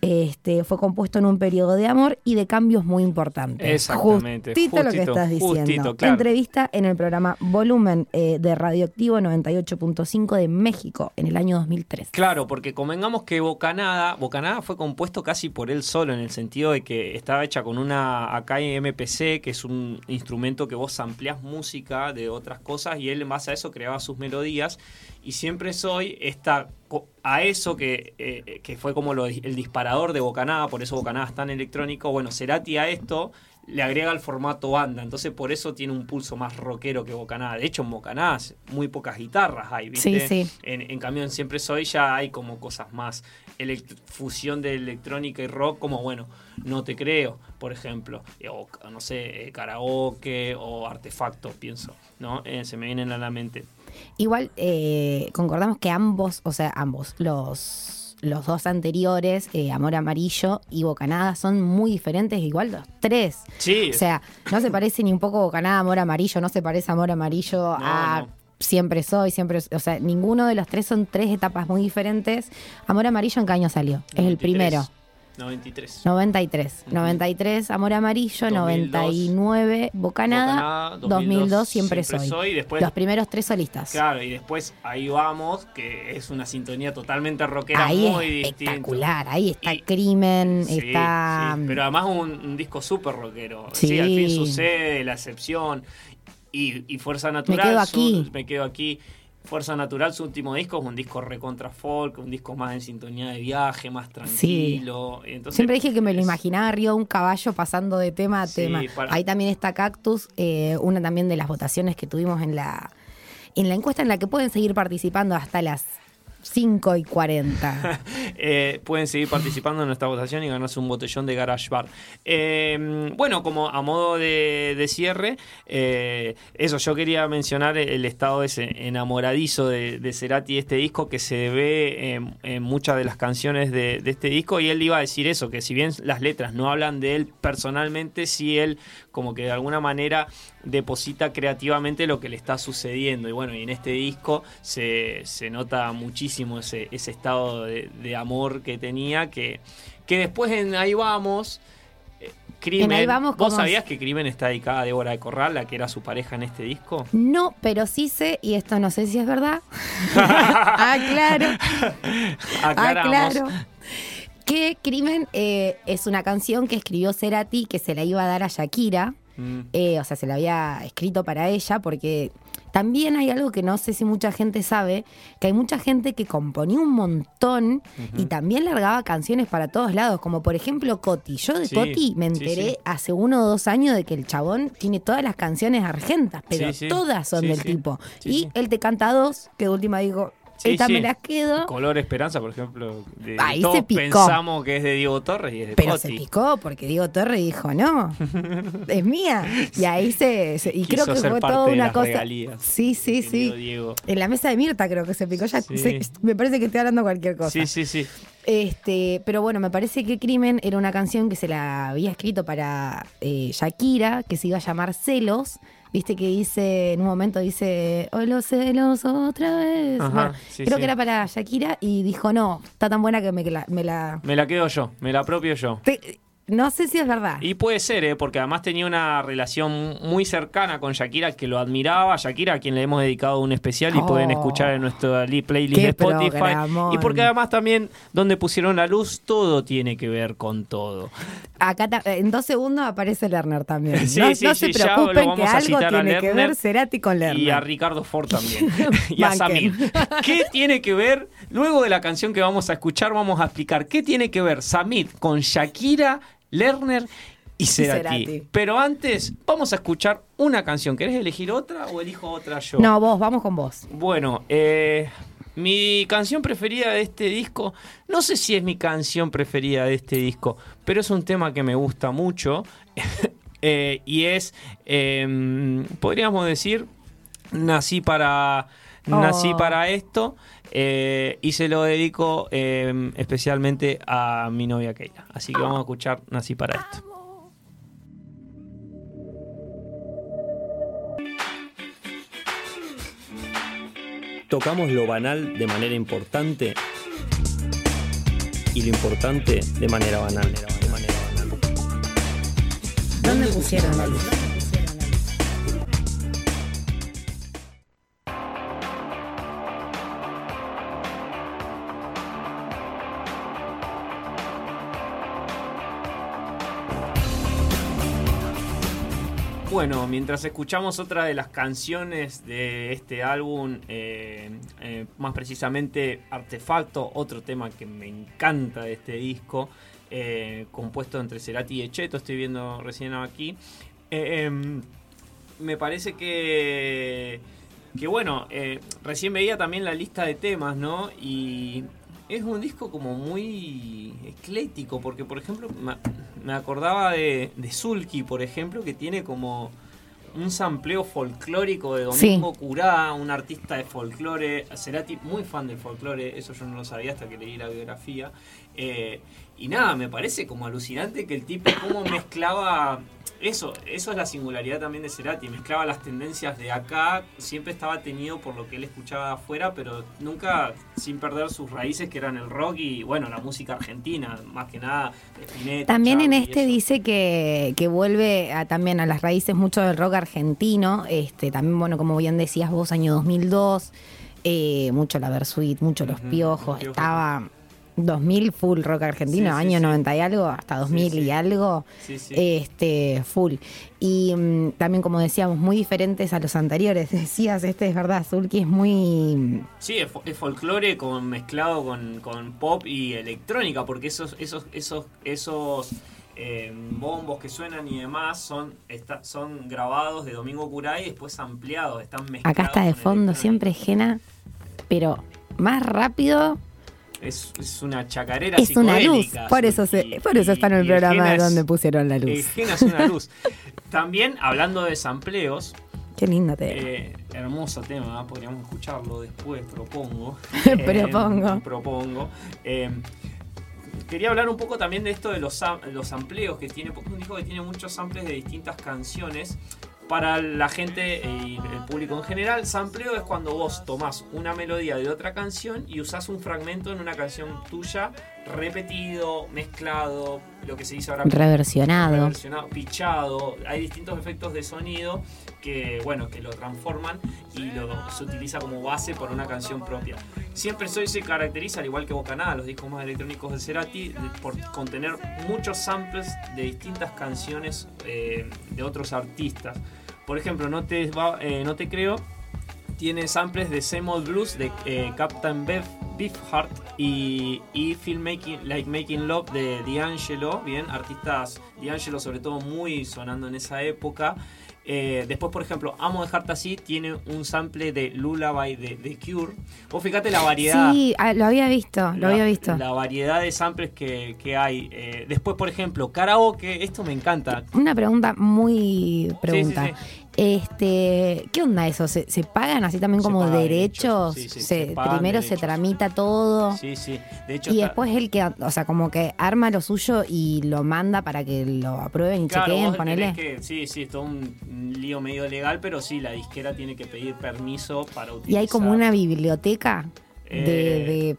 Este, fue compuesto en un periodo de amor y de cambios muy importantes. Exactamente, Justito, lo que justito, estás diciendo. justito, claro. Entrevista en el programa Volumen eh, de Radioactivo 98.5 de México en el año 2003. Claro, porque convengamos que Bocanada, Bocanada fue compuesto casi por él solo, en el sentido de que estaba hecha con una Akai MPC, que es un instrumento que vos ampliás música de otras cosas, y él en base a eso creaba sus melodías. Y siempre soy esta a eso que, eh, que fue como lo- el disparador de Bocanada, por eso Bocanada es tan electrónico. Bueno, Cerati a esto le agrega el formato banda, entonces por eso tiene un pulso más rockero que Bocanada. De hecho, en Bocanada muy pocas guitarras hay, ¿viste? Sí, sí. En, en cambio, en Siempre Soy ya hay como cosas más, fusión de electrónica y rock, como bueno, No Te Creo, por ejemplo, eh, o no sé, eh, karaoke o artefacto, pienso, ¿no? Eh, se me vienen a la mente. Igual eh, concordamos que ambos, o sea, ambos, los, los dos anteriores, eh, Amor Amarillo y Bocanada, son muy diferentes, igual los tres. Sí, O sea, no se parece ni un poco Bocanada, Amor Amarillo, no se parece Amor Amarillo a no. Siempre Soy, Siempre O sea, ninguno de los tres son tres etapas muy diferentes. Amor Amarillo, ¿en qué año salió? Es el 93. primero. 93. 93. 93, Amor Amarillo, 2002, 99, Bocanada, Bocanada, 2002, Siempre, Siempre Soy. Después- Los primeros tres solistas. Claro, y después ahí vamos, que es una sintonía totalmente rockera Ahí muy es espectacular, ahí está Y- Crimen, Sí, está... sí, pero además un, un disco súper rockero. Sí. Sí. al fin sucede, la excepción. Y, y Fuerza Natural. quedo su- aquí. me quedo aquí. Fuerza Natural, su último disco, es un disco recontra folk, un disco más en sintonía de viaje, más tranquilo. Entonces, Siempre dije que me lo imaginaba arriba un caballo pasando de tema a Sí, tema. para- Ahí también está Cactus, eh, una también de las votaciones que tuvimos en la, en la encuesta en la que pueden seguir participando hasta las 5 y 40. Eh, pueden seguir participando en nuestra votación y ganarse un botellón de Garage Bar. Eh, bueno, como a modo de, cierre, eh, eso, yo quería mencionar el estado ese enamoradizo de, de este disco que se ve en, muchas de las canciones de, este disco, y él iba a decir eso, que si bien las letras no hablan de él personalmente, sí él como que de alguna manera deposita creativamente lo que le está sucediendo. Y bueno, y en este disco se nota muchísimo ese, ese estado de, de amor que tenía, que, que después en Ahí Vamos... eh, Crimen, En Ahí Vamos, ¿Vos sabías que Crimen está dedicada a Débora de Corral, la que era su pareja en este disco? No, pero sí sé, y esto no sé si es verdad. ah, claro. Ah, Aclaramos. claro. Que Crimen eh, es una canción que escribió Cerati que se la iba a dar a Shakira. Mm. Eh, o sea, se la había escrito para ella porque también hay algo que no sé si mucha gente sabe, que hay mucha gente que componía un montón y también largaba canciones para todos lados, como por ejemplo Coti. Yo de Sí, Coti me enteré sí. hace uno o dos años de que el chabón tiene todas las canciones argentas, pero todas son del tipo. Y él te canta dos, que de última digo, Sí, esta sí. me las quedo. Color Esperanza, por ejemplo. de- Ahí todos se picó. pensamos que es de Diego Torres y es de Pero se picó porque Diego Torre dijo, no, es mía. Y ahí se... se- y Quiso creo que ser fue parte toda de una las cosa... regalías. Sí, sí, sí. Diego. En la mesa de Mirta creo que se picó. Ya Sí. me parece que estoy hablando cualquier cosa. Sí, sí, sí. Este, pero bueno, me parece que Crimen era una canción que se la había escrito para eh, Shakira, que se iba a llamar Celos. Viste que dice, en un momento dice, hoy los celos otra vez. Ajá, bueno, sí, creo sí. que era para Shakira y dijo, no, está tan buena que me la... me la- Me la quedo yo, me la apropio yo. Te- no sé si es verdad. Y puede ser, ¿eh? porque además tenía una relación muy cercana con Shakira, que lo admiraba. Shakira, a quien le hemos dedicado un especial y Oh. pueden escuchar en nuestra li- playlist de Spotify. programón. Y porque además también, donde pusieron la luz, todo tiene que ver con todo. Acá en dos segundos aparece Lerner también. Sí, no sí, no sí, se ya lo preocupen vamos que a algo citar a tiene que Lerner ver Cerati con Lerner. Y a Ricardo Ford también. y a. Samir. ¿Qué tiene que ver? Luego de la canción que vamos a escuchar, vamos a explicar qué tiene que ver Samir con Shakira, Lerner y Cerati. Cerati. Pero antes, vamos a escuchar una canción. ¿Querés elegir otra o elijo otra yo? No, vos, vamos con vos. Bueno, eh, mi canción preferida de este disco, no sé si es mi canción preferida de este disco, pero es un tema que me gusta mucho eh, y es, eh, podríamos decir, nací para, nací Oh. para esto eh, y se lo dedico eh, especialmente a mi novia Keila. Así que vamos a escuchar Nací para esto. tocamos lo banal de manera importante. y lo importante de manera banal. De manera banal. ¿Dónde pusieron la luz? Bueno, mientras escuchamos otra de las canciones de este álbum, eh, eh, más precisamente Artefacto, otro tema que me encanta de este disco, eh, compuesto entre Cerati y Echeto, estoy viendo recién aquí. Em, me parece que, que bueno, recién veía también la lista de temas, ¿no? Y es un disco como muy eclético, porque por ejemplo me acordaba de, de Sulky, por ejemplo, que tiene como un sampleo folclórico de Domingo Curá, un artista de folclore, Cerati muy fan del folclore, eso yo no lo sabía hasta que leí la biografía. Eh, y nada, me parece como alucinante que el tipo como mezclaba eso, eso es la singularidad también de Cerati, mezclaba las tendencias de acá, siempre estaba tenido por lo que él escuchaba afuera, pero nunca sin perder sus raíces que eran el rock y bueno, la música argentina, más que nada. también en este dice que, que vuelve a, también a las raíces mucho del rock argentino, este también bueno, como bien decías vos, año 2002, eh, mucho la Versuit, mucho Los Piojos, estaba 2000 full rock argentino, año 90 y algo, hasta 2000 y algo, este full. Y mm, también, como decíamos, muy diferentes a los anteriores. Decías, este es verdad, Zulki es muy... Sí, es, folclore con, mezclado con, pop y electrónica, porque esos, esos, esos, esos eh, bombos que suenan y demás son, son grabados de Domingo Curay y después ampliados, están mezclados. Acá está de fondo, siempre Jena, pero más rápido es, es una chacarera Es una luz, por eso, se, por eso está en el programa donde pusieron la luz. es una luz. También, hablando de sampleos, Qué lindo tema. Eh, hermoso tema, podríamos escucharlo después, propongo. propongo. Eh, propongo. Eh, quería hablar un poco también de esto de los, los sampleos que tiene, porque es un disco que tiene muchos samples de distintas canciones para la gente y el público en general, sampleo es cuando vos tomás una melodía de otra canción y usás un fragmento en una canción tuya repetido, mezclado, lo que se dice ahora. Reversionado. Reversionado, pichado. Hay distintos efectos de sonido que, bueno, que lo transforman y lo, se utiliza como base para una canción propia. Siempre Soy se caracteriza, al igual que Bocanada, los discos más electrónicos de Cerati, por contener muchos samples de distintas canciones eh, de otros artistas. Por ejemplo, No te, eh, no te creo, tiene samples de Seymour Blues de eh, Captain Beef, Beefheart y, y Filmmaking Like Making Love de D'Angelo, bien, artistas D'Angelo sobre todo muy sonando en esa época. Eh, después, por ejemplo, Amo dejarte así tiene un sample de Lullaby de, de Cure. Vos fíjate la variedad. Sí, ah, lo había visto, lo había visto. La variedad de samples que, hay. Eh, después, por ejemplo, karaoke, esto me encanta. Una pregunta muy pregunta. Este, ¿Qué onda eso? ¿Se, pagan así también como derechos? se, primero se tramita todo. Sí, sí. De hecho, y después el que, o sea, como que arma lo suyo y lo manda para que lo aprueben y chequeen, ponele. sí, sí, es todo un lío medio legal, pero sí, la disquera tiene que pedir permiso para utilizar. Y hay como una biblioteca de eh,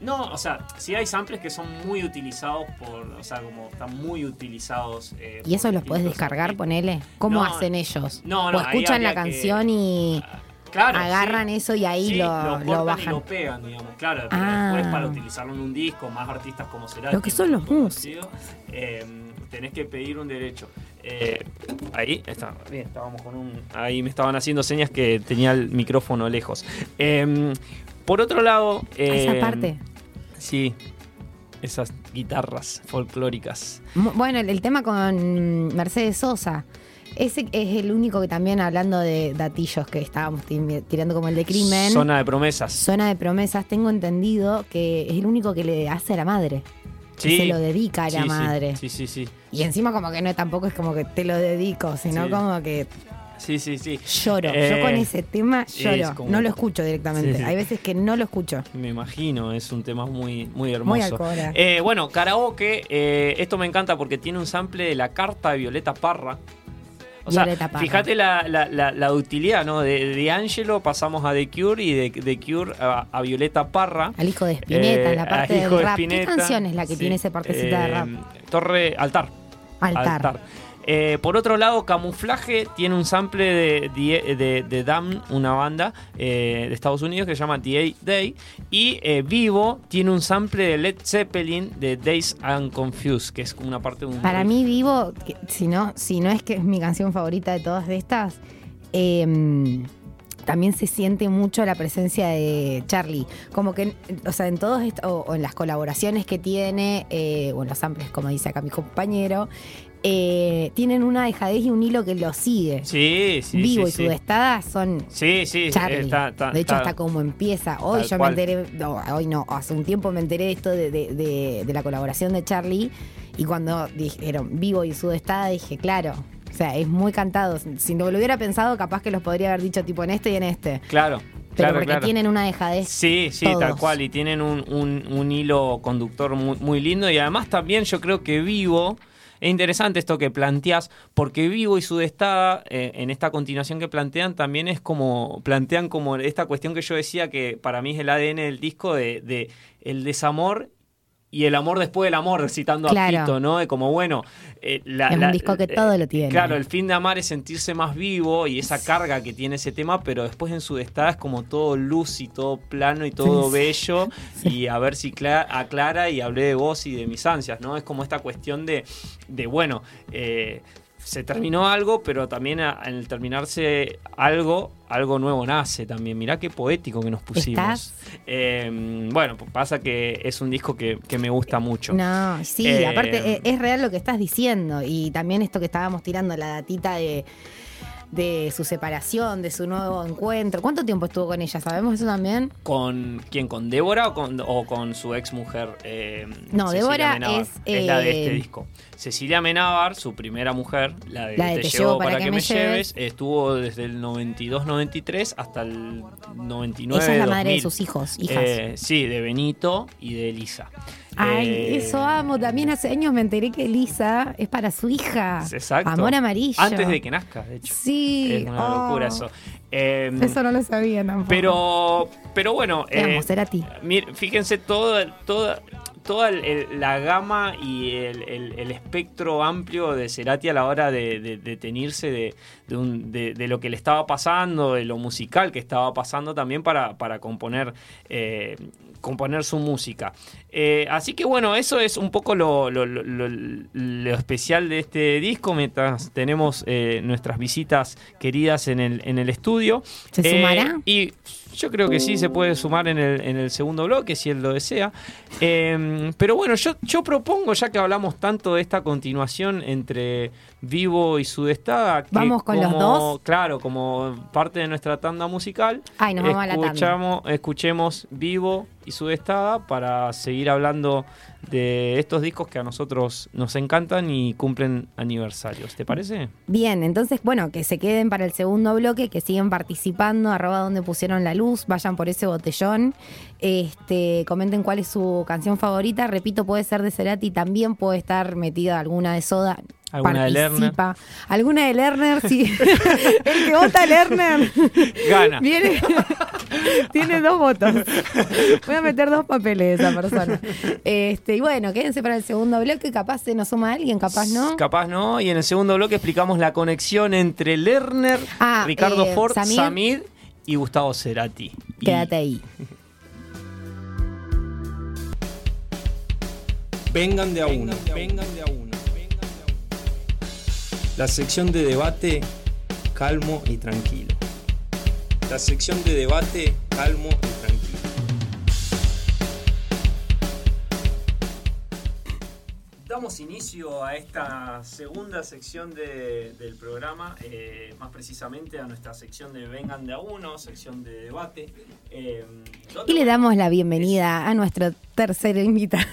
no, o sea, sí hay samples que son muy utilizados por, o sea, como están muy utilizados. Eh, ¿Y eso los puedes descargar, ponele? ¿Cómo hacen ellos? No, no. O escuchan la canción y claro, agarran eso y ahí lo, lo, bajan. Y lo pegan, digamos. Claro, pero ah. después para utilizarlo en un disco, más artistas como será. Lo que son los músicos. Eh, tenés que pedir un derecho. Eh, ahí está, bien, estábamos con un. Ahí me estaban haciendo señas que tenía el micrófono lejos. Eh, por otro lado. esa eh, parte. Sí, esas guitarras folclóricas. Bueno, el, tema con Mercedes Sosa. Ese es el único que también hablando de datillos que estábamos tirando como el de crimen. Zona de promesas. Zona de promesas, tengo entendido que es el único que le hace a la madre. Sí. se lo dedica a la madre. Sí, sí, sí. Y encima como que no tampoco es como que te lo dedico, sino como que Sí, sí, sí. Lloro. Yo con eh, ese tema lloro. No lo escucho directamente. Hay veces que no lo escucho. Me imagino, es un tema muy, muy hermoso. Muy eh, bueno, karaoke, eh, esto me encanta porque tiene un sample de la carta de Violeta Parra. O sea, fíjate la, la, la, la utilidad, ¿no? De, de Angelo pasamos a The Cure y de, de Cure a, a Violeta Parra. Al hijo de Spinetta, Eh, la parte del de rap. ¿Qué canción es la que sí. tiene esa partecita de Eh, rap? Torre Altar. Altar. Eh, por otro lado, Camuflaje tiene un sample de, de, de, de Damn, una banda eh, de Estados Unidos que se llama The Day. Y eh, Vivo tiene un sample de Led Zeppelin de Days and Confused, que es como una parte de un. Para mí, Vivo, que- si no, si no es que es mi canción favorita de todas de estas, eh, también se siente mucho la presencia de Charlie. Como que, o sea, en todos o, o en las colaboraciones que tiene, eh, o en los samples, como dice acá mi compañero, eh, tienen una dejadez y un hilo que lo sigue. Sí, sí. Vivo sí, y sí. Sudestada son Sí, sí. Charlie. está- está- de hecho, está- hasta como empieza. Hoy yo cual. me enteré, no, hoy no, hace un tiempo me enteré de esto de, de- de- de la colaboración de Charlie. Y cuando dijeron vivo y sudestada, dije, claro. O sea, es muy cantado. Si no lo hubiera pensado, capaz que los podría haber dicho tipo en este y en este. Claro. Pero claro, porque claro. tienen una dejadez. Sí, sí, todos. tal cual. Y tienen un, un- un hilo conductor muy, muy lindo. Y además también yo creo que Vivo. Es interesante esto que planteas, porque Vivo y Sudestada, eh, en esta continuación que plantean, también es como, plantean como esta cuestión que yo decía que para mí es el ADN del disco de, de el desamor y el amor después del amor, citando Claro. a Fito, ¿no? De como, bueno... eh, la- Es un la- disco que eh, todo lo tiene. Claro, el fin de amar es sentirse más vivo y esa carga que tiene ese tema, pero después en su destada es como todo luz y todo plano y todo Sí. bello. Y a ver si cla- aclara y hablé de vos y de mis ansias, ¿no? Es como esta cuestión de, de bueno, eh, se terminó algo, pero también al terminarse algo, algo nuevo nace también. Mirá qué poético que nos pusimos. Eh, bueno, pasa que es un disco que, que me gusta mucho. No, sí, Eh, aparte eh, es real lo que estás diciendo. Y también esto que estábamos tirando, la datita de, de su separación, de su nuevo encuentro. ¿Cuánto tiempo estuvo con ella? ¿Sabemos eso también? ¿Con quién? ¿Con Débora o con, o con su ex mujer? eh, No, Débora es, es la de este eh, disco. Cecilia Menábar, su primera mujer, la de, La de Te, llevo para, que, me lleves, lleves. estuvo desde el 92-93 hasta el 99 Ella es la madre de 2000. sus hijos, hijas. Eh, sí, de Benito y de Elisa. Ay, Eh, eso amo. También hace años me enteré que Elisa es para su hija. Exacto. Amor amarillo. Antes de que nazca, de hecho. Sí. Es una oh. locura eso. Eh, Eso no lo sabía tampoco. Pero, pero bueno, eh, Cerati. mir- fíjense toda, toda, toda el- el- la gama y el, el- espectro amplio de Cerati a la hora de, de, de teñirse de, de, un- de- de lo que le estaba pasando, de lo musical que estaba pasando también para, para componer, eh, componer su música. Eh, así que bueno, eso es un poco lo, lo- lo- lo- lo especial de este disco, mientras tenemos eh, nuestras visitas queridas en el, en el estudio. ¿Se Eh, sumará? y yo creo que sí se puede sumar en el, en el segundo bloque, si él lo desea. Eh, pero bueno, yo, yo propongo, ya que hablamos tanto de esta continuación entre Vivo y Sudestada, que ¿Vamos con los dos? Claro, como parte de nuestra tanda musical, Ay, nos vamos a la tanda. escuchemos Vivo y Sudestada para seguir hablando de estos discos que a nosotros nos encantan y cumplen aniversarios. ¿Te parece? Bien, entonces, bueno, que se queden para el segundo bloque, que siguen participando, arroba donde pusieron la luz, vayan por ese botellón, este, comenten cuál es su canción favorita, repito, puede ser de Cerati, también puede estar metida alguna de Soda. Alguna de Lerner. participa. Alguna de Lerner, sí. el que vota Lerner Gana. viene, tiene dos votos. Voy a meter dos papeles de esa persona. Este, y bueno, quédense para el segundo bloque, capaz se nos suma alguien, capaz no. Capaz no. Y en el segundo bloque explicamos la conexión entre Lerner, Ah, Ricardo eh, Ford, Samir. Samid. y Gustavo Cerati. Y- Quédate ahí. Vengan de a uno. Vengan de a uno. La sección de debate calmo y tranquilo. La sección de debate calmo y tranquilo. Damos inicio a esta segunda sección de- del programa, eh, más precisamente a nuestra sección de Vengan de a uno, sección de debate. eh, Y le damos la bienvenida a nuestro tercer invitado.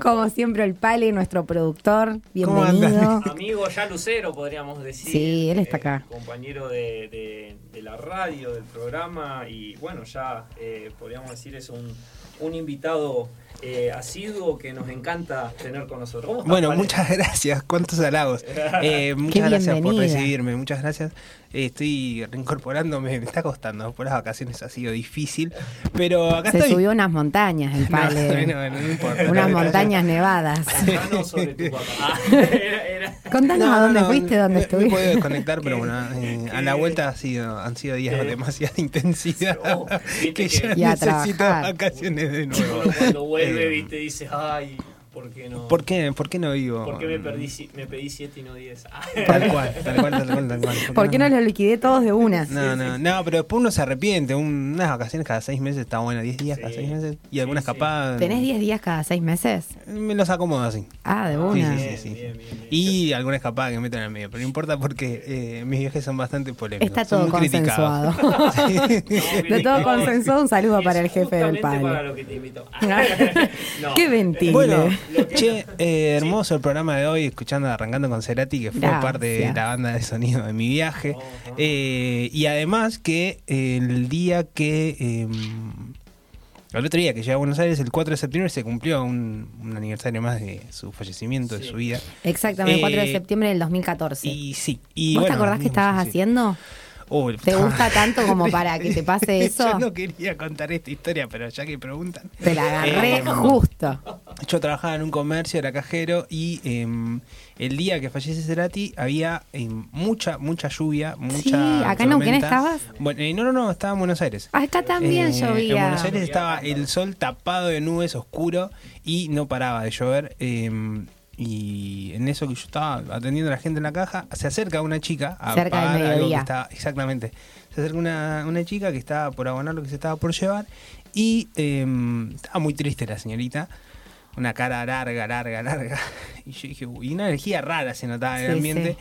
Como siempre, el Pale, nuestro productor. Bienvenido. Amigo ya lucero, podríamos decir. Sí, él está acá. compañero de, de- de la radio, del programa, y bueno, ya eh, podríamos decir es un, un invitado eh, asiduo que nos encanta tener con nosotros. ¿Cómo estás, Bueno, Vale? muchas gracias, cuántos halagos. Eh, muchas Qué gracias por recibirme, muchas gracias. Eh, estoy reincorporándome, me está costando, por las vacaciones ha sido difícil, pero acá Se estoy. subió unas montañas el Pale. no, no, no importa. unas montañas nevadas. Contanos sobre tu papá. Ah, era- era- Contanos No, a dónde no, fuiste, dónde me- Me estuviste. puedo desconectar, pero bueno, eh, a la vuelta ha sido, han sido días de ¿Qué? demasiada intensidad. Oh, que que- ya necesito trabajar. vacaciones de nuevo. Uno cuando vuelve, Eh, viste, dice, ay, ¿por qué no? ¿Por qué, ¿Por qué no vivo? ¿Por qué me, perdí, si- me pedí 7 y no 10? Ah. Tal cual, tal cual, tal cual, tal cual. ¿Por qué no los liquidé todos de una? No, no, no, pero después uno se arrepiente. Un- unas vacaciones cada seis meses está bueno, 10 días cada Sí. seis meses. Y alguna Sí, sí. escapada. ¿Tenés 10 días cada 6 meses? Me los acomodo así. Ah, de Sí, una. sí, Bien, sí, sí. bien, bien, bien. Y alguna escapada que metan en el medio. Pero no importa porque eh, mis viajes son bastante polémicos. Está son todo muy consensuado. De todo consensuado, un saludo para el jefe del justamente palo. para lo que te invito. No. Qué ventile. Bueno, que- che, eh, hermoso el programa de hoy, escuchando Arrancando con Cerati, que fue Gracias. parte de la banda de sonido de mi viaje. Eh, y además que el día que... eh, el otro día que llegué a Buenos Aires, el 4 de septiembre, se cumplió un, un aniversario más de su fallecimiento, de su vida. Exactamente, el 4 de Eh, septiembre del 2014. Y sí. Y, ¿Vos te acordás que mismo, estabas sí. haciendo? Uy, ¿Te gusta tanto como para que te pase eso? Yo no quería contar esta historia, pero ya que preguntan. Te la agarré Eh, justo. Yo trabajaba en un comercio, era cajero y em, el día que fallece Cerati había em, mucha, mucha lluvia, mucha Sí, ¿acá en Neuquén tormenta. estabas? Bueno, eh, no, no, no, estaba en Buenos Aires. Acá también Eh, llovía. En Buenos Aires estaba el sol tapado de nubes, oscuro y no paraba de llover. Y en eso que yo estaba atendiendo a la gente en la caja, se acerca una chica a Cerca del pagar algo que mediodía. estaba, exactamente. Se acerca una, una chica que estaba por abonar lo que se estaba por llevar y em, estaba muy triste la señorita. Una cara larga, larga, larga. Y yo dije, uy, y una energía rara se notaba en el Sí, ambiente.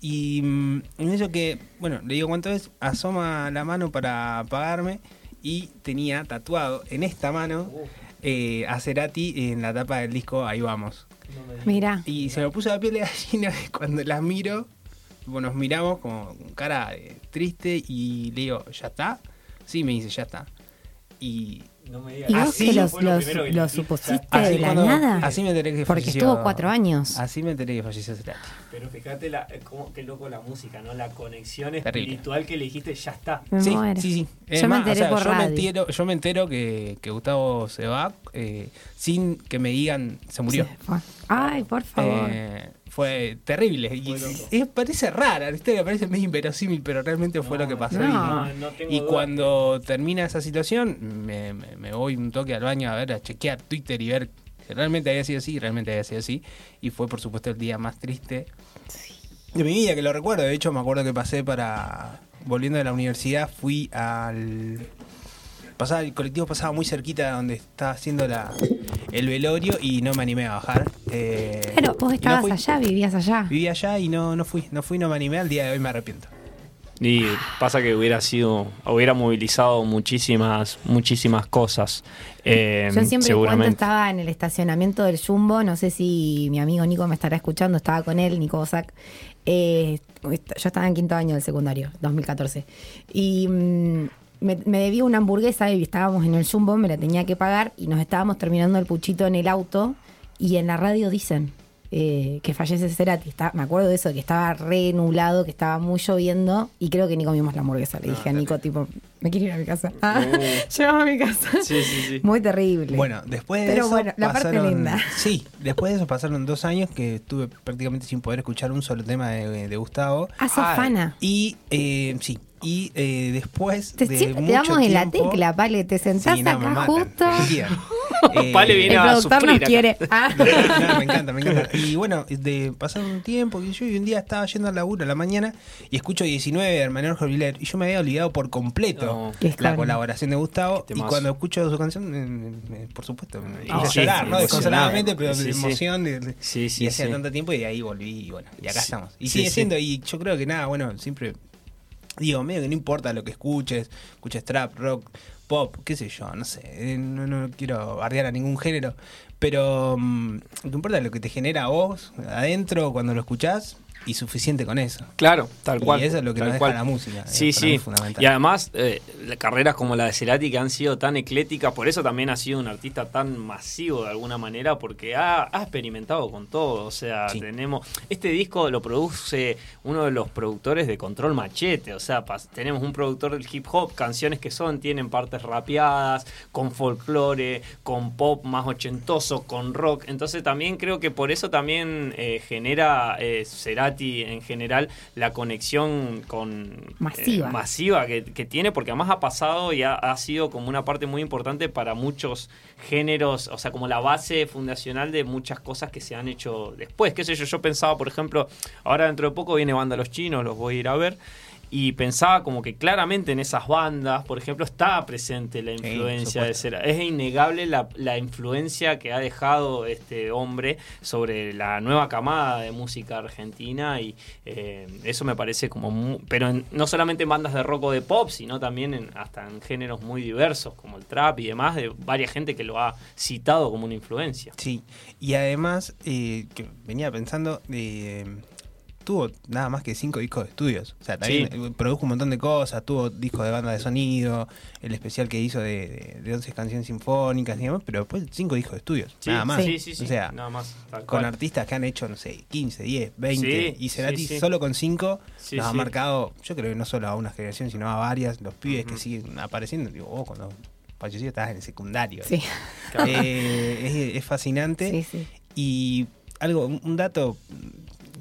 sí. Y mm, en eso que, bueno, le digo cuánto es, asoma la mano para pagarme y tenía tatuado en esta mano eh, a Cerati en la tapa del disco Ahí vamos. Mira. Y se me puso la piel de gallina cuando las miro, tipo, nos miramos como con cara triste y le digo, ¿ya está? Sí, me dice, ya está. Y No me digas. ¿Y vos Así que lo, fue lo lo- primero que lo supusiste así de la cuando- nada? Así me enteré que Porque falleció- estuvo cuatro años. Así me enteré que falleció Cerati. Pero fíjate la, eh, cómo, qué loco la música, ¿no? La conexión Terrible. espiritual que le dijiste, ya está. Me Sí, muero. sí, sí. Es Yo me más, enteré o sea, por yo, me entero, yo me entero que, que Gustavo se va eh, sin que me digan se murió. Se. Ay, por favor. Eh, fue terrible. Y, parece rara, la historia parece medio inverosímil, pero realmente fue No, lo que pasó. no. Y- no cuando termina esa situación, me, me- me voy un toque al baño a ver, a chequear Twitter y ver si realmente había sido así, realmente había sido así. Y fue, por supuesto, el día más triste de mi vida, que lo recuerdo. De hecho, me acuerdo que pasé para. Volviendo de la universidad, fui al. Pasaba, el colectivo pasaba muy cerquita de donde estaba haciendo la, el velorio y no me animé a bajar. Eh, Pero vos no estabas allá, vivías allá. Vivía allá y no, no fui, no fui, no me animé. Al día de hoy me arrepiento. Y pasa que hubiera sido, hubiera movilizado muchísimas, muchísimas cosas. eh, Yo siempre cuando estaba en el estacionamiento del Jumbo, no sé si mi amigo Nico me estará escuchando, estaba con él, Nico Bosac. Eh, yo estaba en quinto año del secundario, 2014. Y mm, me, me debía una hamburguesa y estábamos en el Jumbo, me la tenía que pagar y nos estábamos terminando el puchito en el auto y en la radio dicen eh, que fallece Cerati. Está- me acuerdo de eso, que estaba re nublado, que estaba muy lloviendo y creo que ni comimos la hamburguesa. Le dije a Nico, tipo, me quiero ir a mi casa. Ah, llévame a mi casa. Sí, sí, sí. Muy terrible. Bueno, después de Pero eso. bueno, la parte linda. Sí, después de eso pasaron dos años que estuve prácticamente sin poder escuchar un solo tema de, de Gustavo. Ah, sos fana. Y eh, sí, y eh, después. Te, de siempre te mucho damos en la tecla, Pale. Te sentás Sí, no, acá justo. Eh, Pale viene El a productor nos sufrir acá. quiere. Ah. No, me encanta, me encanta. Y bueno, de pasar un tiempo, que yo y un día estaba yendo al laburo a la mañana y escucho 19 de Hermanor Jorviler y yo me había olvidado por completo No. La colaboración de Gustavo y cuando escucho su canción, me- me- por supuesto, me hice Ah, sí, llorar, ¿no? Desconsoladamente, pero Sí, de emoción. de- de- Sí, sí, y hacía sí. tanto tiempo y de ahí volví y bueno, y acá Sí. estamos. Y Sí, sigue sí. siendo, y yo creo que nada, bueno, siempre digo, medio que no importa lo que escuches, escuches trap, rock, pop, qué sé yo, no sé, eh, no, no quiero bardear a ningún género, pero mm, lo que importa lo que te genera vos adentro cuando lo escuchás y suficiente con eso. Claro, tal Y cual. eso es lo que nos deja cual. la música, eh, Sí, sí. fundamental. Y además, eh, carreras como la de Cerati que han sido tan eclécticas, por eso también ha sido un artista tan masivo de alguna manera, porque ha, ha experimentado con todo. O sea, Sí. tenemos. Este disco lo produce uno de los productores de Control Machete. O sea, pas- tenemos un productor del hip hop, canciones que son, tienen partes rapeadas, con folclore, con pop más ochentoso, con rock. Entonces también creo que por eso también eh, genera eh, Cerati en general la conexión con Masiva. eh, masiva que, que tiene, porque además ha pasado y ha, ha sido como una parte muy importante para muchos géneros, o sea, como la base fundacional de muchas cosas que se han hecho después. ¿Qué sé yo? Yo pensaba, por ejemplo, ahora dentro de poco viene Banda Los Chinos, los voy a ir a ver. Y pensaba como que claramente en esas bandas, por ejemplo, está presente la influencia de. Cerati. Es innegable la, la influencia que ha dejado este hombre sobre la nueva camada de música argentina y eh, eso me parece como mu- pero en- no solamente en bandas de rock o de pop sino también en, hasta en géneros muy diversos como el trap y demás de varias gente que lo ha citado como una influencia Sí, y además, eh, que venía pensando, eh, tuvo nada más que cinco discos de estudios. O sea, también Sí. eh, produjo un montón de cosas, tuvo discos de banda de sonido, el especial que hizo de, de, de 11 canciones sinfónicas y demás, pero después cinco discos de estudios, Sí, nada más. sí, sí, sí, O sea, nada más tal con cual. artistas que han hecho, no sé, 15, 10, 20, Sí, y Cerati sí, sí. solo con cinco Sí, nos ha marcado, yo creo que no solo a una generación, sino a varias, los pibes que siguen apareciendo. Digo, vos cuando falleció estabas en el secundario. Sí, Eh, es, es fascinante. sí, sí. Y algo, un dato,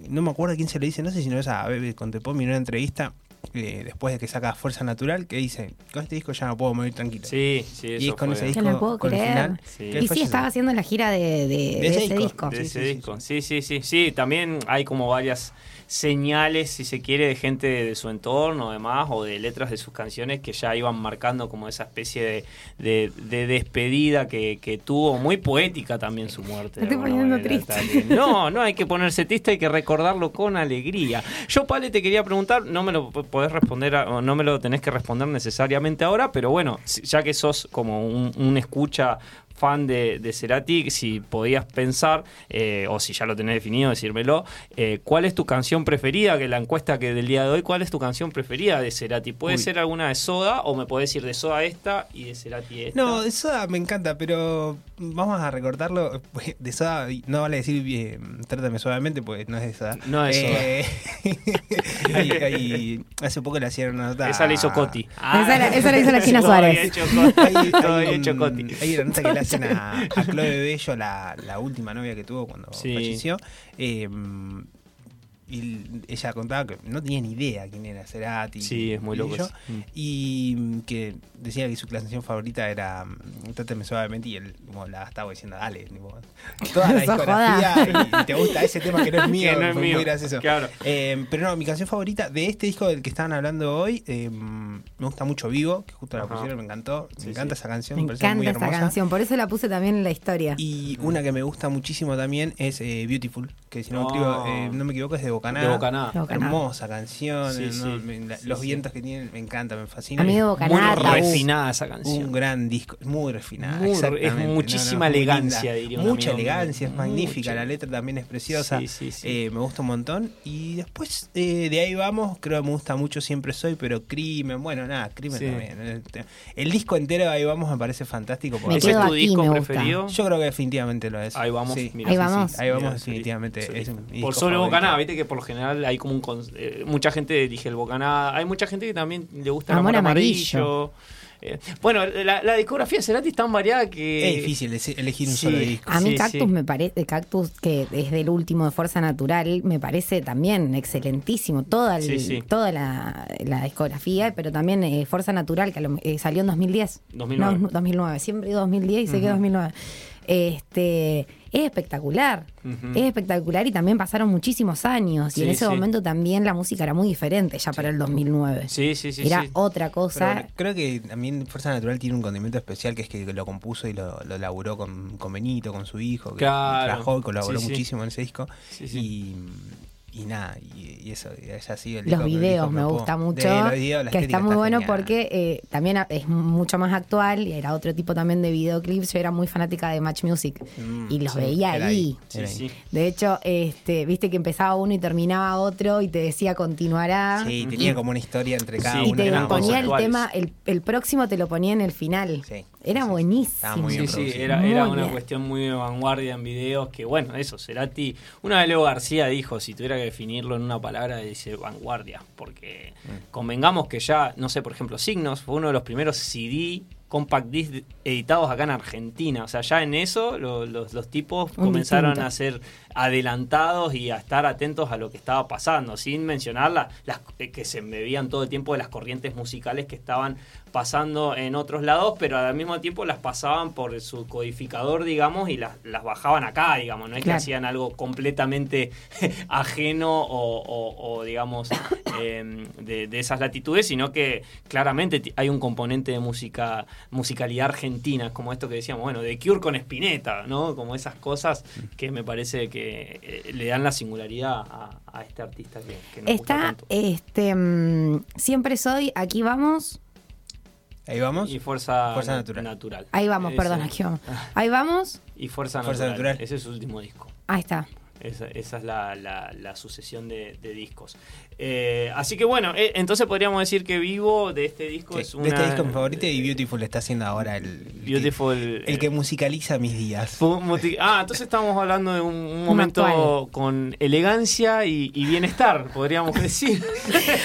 no me acuerdo quién se le dice, no sé si no es a Bebe Contepomi en una entrevista, eh, después de que saca Fuerza Natural, que dice, con este disco ya no puedo morir tranquilo. sí sí y eso es con fue ese Que disco, no puedo con el creer. final. Sí. que Y sí, estaba haciendo la gira de, de- de ese ese disco. disco. de Sí, ese sí, sí, disco. Sí, sí, sí, sí. También hay como varias señales, si se quiere, de gente de su entorno, demás, o de letras de sus canciones que ya iban marcando como esa especie de, de- de despedida que, que tuvo, muy poética también su muerte. Me estoy poniendo triste. también. No, no hay que ponerse triste, hay que recordarlo con alegría. Yo, Pale, te quería preguntar, no me lo podés responder, a- o no me lo tenés que responder necesariamente ahora, pero bueno, ya que sos como un, un escucha fan de, de Cerati, si podías pensar, eh, o si ya lo tenés definido, decírmelo, eh, ¿cuál es tu canción preferida? Que la encuesta que del día de hoy, ¿cuál es tu canción preferida de Cerati? ¿Puede Uy. ser alguna de Soda o me podés decir de Soda esta y de Cerati esta? No, de Soda me encanta, pero vamos a recortarlo. De Soda, no vale decir eh, trátame suavemente, pues no es de Soda. No es Soda. Eh, hay- hay- hace poco le hicieron una nota. Esa la hizo Coti. Esa la- esa la hizo la China Suárez. bien hecho, Coti. Hay, Todo hay bien hecho, un- Coti. hay una nota que le a, a Chloe Bello, la, la última novia que tuvo cuando Sí. falleció. eh, y ella contaba que no tenía ni idea quién era Cerati. Sí, es muy y loco. Mm. Y que decía que su canción favorita era mm, Trátame suavemente y él como, la estaba diciendo, dale, tipo, toda la discografía y, y te gusta ese tema que no es mío, Que no es mío, muy gracioso. claro. Eh, pero no, mi canción favorita de este disco del que estaban hablando hoy, eh, me gusta mucho Vivo, que justo la pusieron, me encantó. Sí, me encanta sí. esa canción, Me parece muy encanta esa hermosa. canción, por eso la puse también en la historia. Y una que me gusta muchísimo también es eh, Beautiful, que si no, me Oh. equivoco, eh, no me equivoco es de Bocanada. De Bocanada. De. Hermosa canción, Sí, ¿no? sí. Me- la- Sí, los sí. vientos que tiene me encanta, me fascina. A mí de Es Bocanada, Muy tabú. refinada esa canción. Un gran disco, muy refinada. Muy- es muchísima elegancia, diría Mucha mío. elegancia, es magnífica. Mucha. La letra también es preciosa. Sí, sí, sí. Eh, me gusta un montón. Y después eh, de ahí vamos, creo que me gusta mucho Siempre Soy, pero Crimen, bueno, nada, Crimen Sí. también. Eh, El disco entero de ahí vamos me parece fantástico. porque- ¿Ese es tu aquí, disco gusta. preferido? Yo creo que definitivamente lo es. Ahí vamos, Sí. mira. Ahí Sí, sí, vamos. ahí vamos Mira, definitivamente. sí. Es mi Por sobre. Bocanada, viste que por lo general hay como un. eh, mucha gente dije el Bocanada. Hay mucha gente que también le gusta el Amor amarillo. amarillo. Eh, bueno, la, la discografía de Cerati es tan variada que. Es difícil elegir un Sí. solo disco. A mí Sí, Cactus sí. me parece, Cactus que es del último de Fuerza Natural, me parece también excelentísimo. Toda, el- Sí, sí. toda la, la discografía, pero también eh, Fuerza Natural, que a lo- eh, salió en 2010. 2009. No, 2009, siempre digo 2010 y sé que 2009. Este, es espectacular, es espectacular y también pasaron muchísimos años y en ese sí. momento también la música era muy diferente ya para el 2009. Sí, sí, sí. era sí. otra cosa. Pero creo que también Fuerza Natural tiene un condimento especial que es que lo compuso y lo, lo laburó con, con Benito, con su hijo, que Claro. trabajó y colaboró Sí, sí. muchísimo en ese disco. Sí, sí. Y, y nada, y, y eso, y haya sido el Los videos dijo, me gusta mucho, de los videos, la que está muy bueno genial. porque eh, también es mucho más actual y era otro tipo también de videoclips. Yo era muy fanática de Match Music Mm, y los sí, veía ahí. Sí, sí. De hecho, este, viste que empezaba uno y terminaba otro y te decía continuará. Sí, tenía como una historia entre cada Sí, y uno. te ponía el tema, el, el próximo te lo ponía en el final. Sí, Era buenísimo. Estaba muy Sí, bien sí, producido. era, Muy era una bien. cuestión muy de vanguardia en videos que, bueno, eso, Cerati, una vez Leo García dijo, si tuviera que definirlo en una palabra, dice vanguardia, porque Mm. convengamos que ya, no sé, por ejemplo, Signos fue uno de los primeros CD compact disc editados acá en Argentina, o sea, ya en eso lo- los, los tipos Un comenzaron distinto. a ser adelantados y a estar atentos a lo que estaba pasando, sin mencionar la- las eh, que se bebían todo el tiempo de las corrientes musicales que estaban pasando en otros lados, pero al mismo tiempo las pasaban por su codificador, digamos, y las, las bajaban acá, digamos, no es Claro. que hacían algo completamente ajeno o, o- o, digamos, eh, de, de esas latitudes, sino que claramente hay un componente de música, musicalidad argentina, como esto que decíamos, bueno, de Cure con Spinetta, ¿no? Como esas cosas que me parece que eh, le dan la singularidad a, a este artista que, que nos gusta Está, tanto. este, mm, siempre soy, aquí vamos. Ahí vamos. Y fuerza, Fuerza na- Natural. Ahí vamos, Ese. perdón, aquí vamos. Ahí vamos. Y Fuerza, Fuerza natural. Natural. Ese es su último disco. Ahí está. Esa, esa es la, la- la sucesión de, de discos. Eh, así que bueno, eh, entonces podríamos decir que Vivo de este disco Sí, es de una... este disco mi favorito y Beautiful está haciendo ahora el, el Beautiful. que, el que musicaliza mis días. Ah, entonces estamos hablando de un, momento actual. con elegancia y, y bienestar, podríamos decir.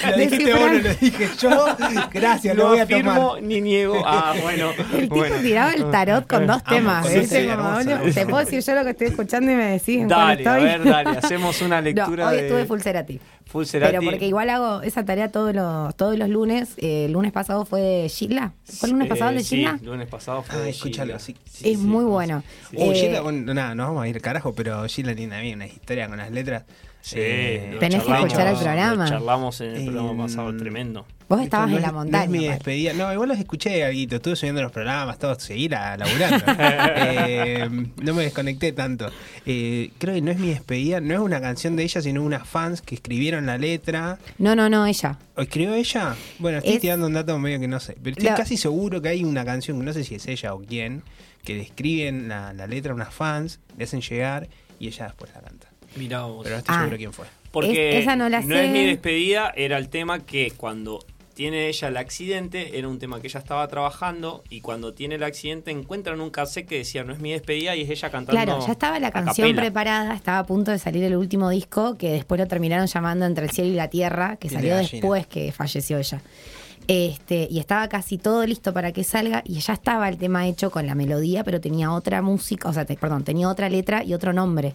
Lo dijiste vos, no lo dije yo. Gracias, lo no voy a afirmo tomar. ni niego. Ah, bueno. El tipo bueno. tiraba el tarot con dos Amo, temas. hermoso. Te puedo decir yo lo que estoy escuchando y me decís Dale, a ver, dale, hacemos una No, lectura hoy de estuve full Cerati. Full Cerati. Pero porque igual hago esa tarea todos los, todos los lunes. Eh, el lunes pasado fue Sheila. ¿Fue el lunes pasado el de Eh, sí, lunes pasado fue Ah, escúchalo, sí. es muy bueno. sí. Oh, Eh, Sheila, bueno, nada, nos vamos a ir carajo, pero Sheila tiene también una historia con las letras. Sí, Eh, Tenés que escuchar el lo programa. charlamos en el programa Eh, pasado, tremendo. Vos estabas no en la montaña. No es mi despedida. No, igual los escuché, Alguito. Estuve subiendo los programas, todo, seguí la, laburando. Eh, no me desconecté tanto. Eh, creo que no es mi despedida, no es una canción de ella, sino unas fans que escribieron la letra. No, no, no, ella. ¿O escribió ella? Bueno, estoy Es- tirando un dato medio que no sé. Pero estoy casi seguro que hay una canción, que no sé si es ella o quién, que le escriben la, la letra a unas fans, le hacen llegar y ella después la canta. Mirá vos. Pero no estoy Ah. seguro quién fue. Porque Es- esa no la es sé. mi despedida, era el tema que cuando tiene ella el accidente, era un tema que ella estaba trabajando y cuando tiene el accidente encuentran un cassette que decía no es mi despedida y es ella cantando. Claro, ya estaba la canción capela. preparada, estaba a punto de salir el último disco, que después lo terminaron llamando Entre el cielo y la tierra, que de salió gallina. después que falleció ella. Este, y estaba casi todo listo para que salga, y ya estaba el tema hecho con la melodía, pero tenía otra música, o sea, te- perdón, tenía otra letra y otro nombre.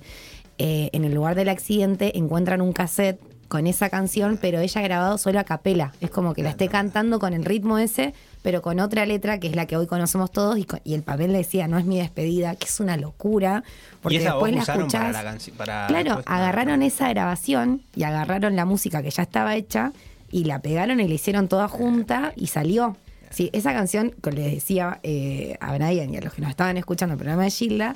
Eh, en el lugar del accidente encuentran un cassette con esa canción, pero ella grabado solo a capela. Es como que la esté cantando con el ritmo ese, pero con otra letra que es la que hoy conocemos todos, y, el papel le decía, no es mi despedida, que es una locura, porque y esa después voz la para escuchás. la. Para Claro, después- agarraron esa grabación y agarraron la música que ya estaba hecha y la pegaron y la hicieron toda junta y salió. Sí, esa canción, que les decía eh, a Brian y a los que nos estaban escuchando el programa de Gilda,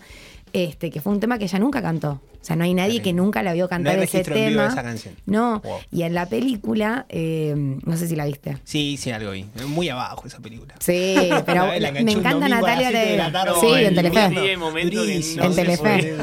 este, que fue un tema que ella nunca cantó. O sea, no hay nadie que nunca la vio cantar hay ese registro en vivo de tema. esa canción. No, Wow. y en la película, eh, no sé si la viste. Sí, sí, algo vi. Muy abajo esa película. Sí, pero La- la enganché me encanta a Natalia de la de... tarde. Sí, en el Telefe. En se Telefe.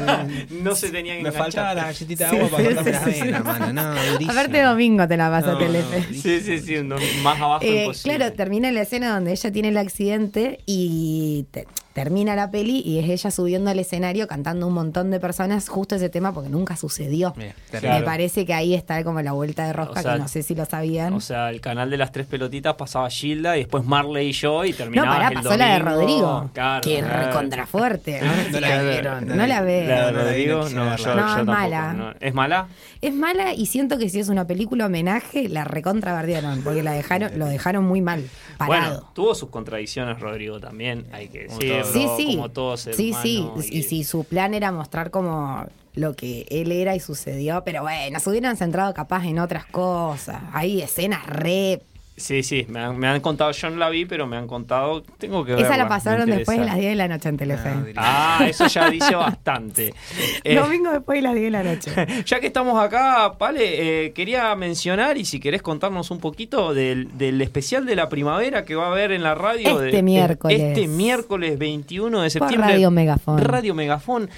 no se tenían que Me enganchar. faltaba la galletita de agua Sí, para sí, cortarme las venas, mano. No, durísimo. Aparte domingo te la pasa No, Telefe. no, Sí, sí, sí, más abajo Eh, imposible. claro, termina la escena donde ella tiene el accidente y te- termina la peli y es ella subiendo al escenario cantando un montón de personas justo ese tema porque nunca sucedió. Mira, Me parece que ahí está como la vuelta de rosca, O sea, que no sé si lo sabían. O sea, el canal de las tres pelotitas pasaba Gilda y después Marley y yo y no, terminaba pará, el pasó la de. Rodrigo. Claro, que claro. recontrafuerte. No, No la la vi, vieron. no No la ve. La de No, no, Rodrigo, no no, yo, No, es mala. no. ¿Es mala? Es mala y siento que si es una película homenaje, la recontrabardearon, porque la dejaron, lo dejaron muy mal, parado. Bueno, tuvo sus contradicciones Rodrigo también, hay que todo. Sí, sí. como todo ser sí, humano, sí. y- Y si su plan era mostrar como lo que él era y sucedió, pero bueno, se hubieran centrado capaz en otras cosas. Hay escenas re Sí, sí, me han, me han contado, yo no la vi, pero me han contado, tengo que ver. Esa la pasaron después de las 10 de la noche en Telefe. No, diría- Ah, eso ya dice bastante. Eh, Domingo después de las 10 de la noche. ya que estamos acá, Pale, eh, quería mencionar y si querés contarnos un poquito del, del especial de la primavera que va a haber en la radio. Este de- miércoles. Este miércoles 21 de Por septiembre. Radio Megafón. Radio Megafón.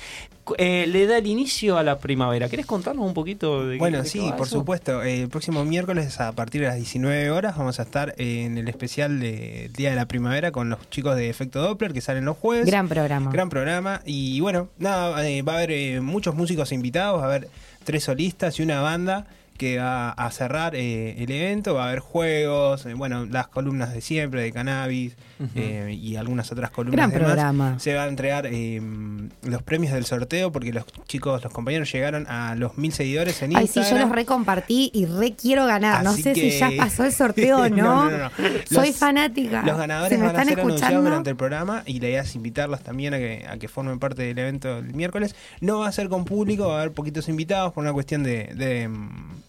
Eh, le da el inicio a la primavera. ¿Querés contarnos un poquito de qué- Bueno, de qué sí, por eso? supuesto. Eh, El próximo miércoles a partir de las 19 horas vamos a estar en el especial de Día de la Primavera con los chicos de Efecto Doppler que salen los jueves. Gran programa. Gran programa. Y bueno, nada, eh, va a haber eh, muchos músicos invitados, va a haber tres solistas y una banda que va a cerrar eh, el evento, va a haber juegos, eh, bueno, las columnas de siempre, de cannabis eh, y algunas otras columnas. Gran programa. Se va a entregar eh, los premios del sorteo porque los chicos, los compañeros llegaron a los mil seguidores en Ay, sí, Instagram. yo los recompartí y re quiero ganar. no sé si ya pasó el sorteo o no. No, no, no. Soy Los- fanática. Los ganadores ¿Se me van a están ser anunciados escuchando? durante el programa y la idea es invitarlos también a que, a que formen parte del evento el miércoles. No va a ser con público, va a haber poquitos invitados por una cuestión de, de, mm,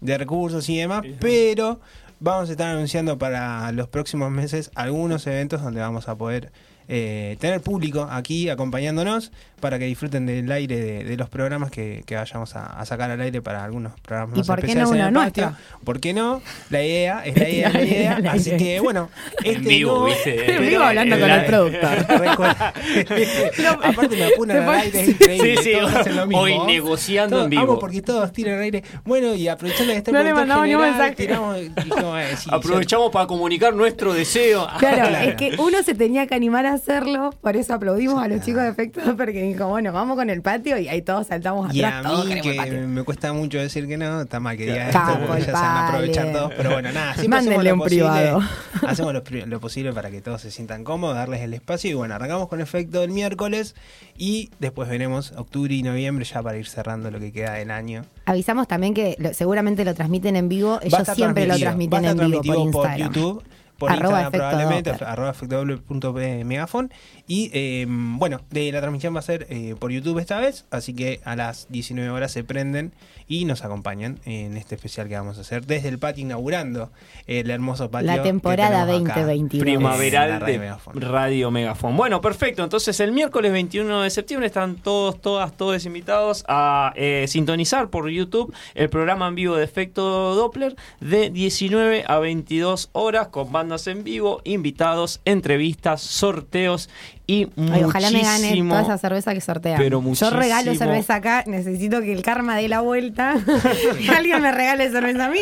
de recursos y demás, pero vamos a estar anunciando para los próximos meses algunos eventos donde vamos a poder eh, tener público aquí acompañándonos para que disfruten del aire de, de los programas que, que vayamos a, a sacar al aire para algunos programas ¿Y más por qué especiales no en uno el patio. nuestro? ¿Por qué no? La idea es la idea, es la idea. Así que bueno, En este vivo, no- ¿viste? En vivo hablando con La- el productor. Aparte me apunan al aire, es increíble. Sí, sí, todos hacen lo mismo. hoy negociando Todos- en vivo. Porque todos tiran al aire. Bueno, y aprovechando que está el No le productor mandamos ni un general, eh, sí, Aprovechamos para comunicar nuestro deseo. Claro, Claro. es que uno se tenía que animar a hacerlo, por eso aplaudimos a los chicos de Efecto porque dijo, bueno, vamos con el patio y ahí todos saltamos Y atrás, a todos mí, el que patio. me cuesta mucho decir que no, está mal que diga esto, porque ya se van a aprovechar todos. Pero bueno, nada, siempre Mándenle hacemos lo un posible, privado. Hacemos lo, posible para que todos se sientan cómodos, darles el espacio. Y bueno, arrancamos con efecto el miércoles y después veremos octubre y noviembre ya para ir cerrando lo que queda del año. Avisamos también que lo- seguramente lo transmiten en vivo, ellos siempre lo transmiten en vivo por Instagram. YouTube, por Arroba Instagram efecto probablemente, Doppler. arroba efecto.megafon. Y eh, bueno, de la transmisión va a ser eh, por YouTube esta vez, así que a las 19 horas se prenden y nos acompañan en este especial que vamos a hacer desde el patio inaugurando el hermoso patio. La temporada tenemos acá. 2022. primaveral de Megafon. Radio Megafon. Bueno, perfecto. Entonces el miércoles 21 de septiembre están todos, todas, todos invitados a eh, sintonizar por YouTube el programa en vivo de Efecto Doppler de 19 a 22 horas con bandas en vivo, invitados, entrevistas, sorteos y Ay, ojalá me gane muchísimo- toda esa cerveza que sortean. pero Yo regalo muchísimo- cerveza acá, necesito que el karma dé la vuelta. Alguien me regale cerveza a mí.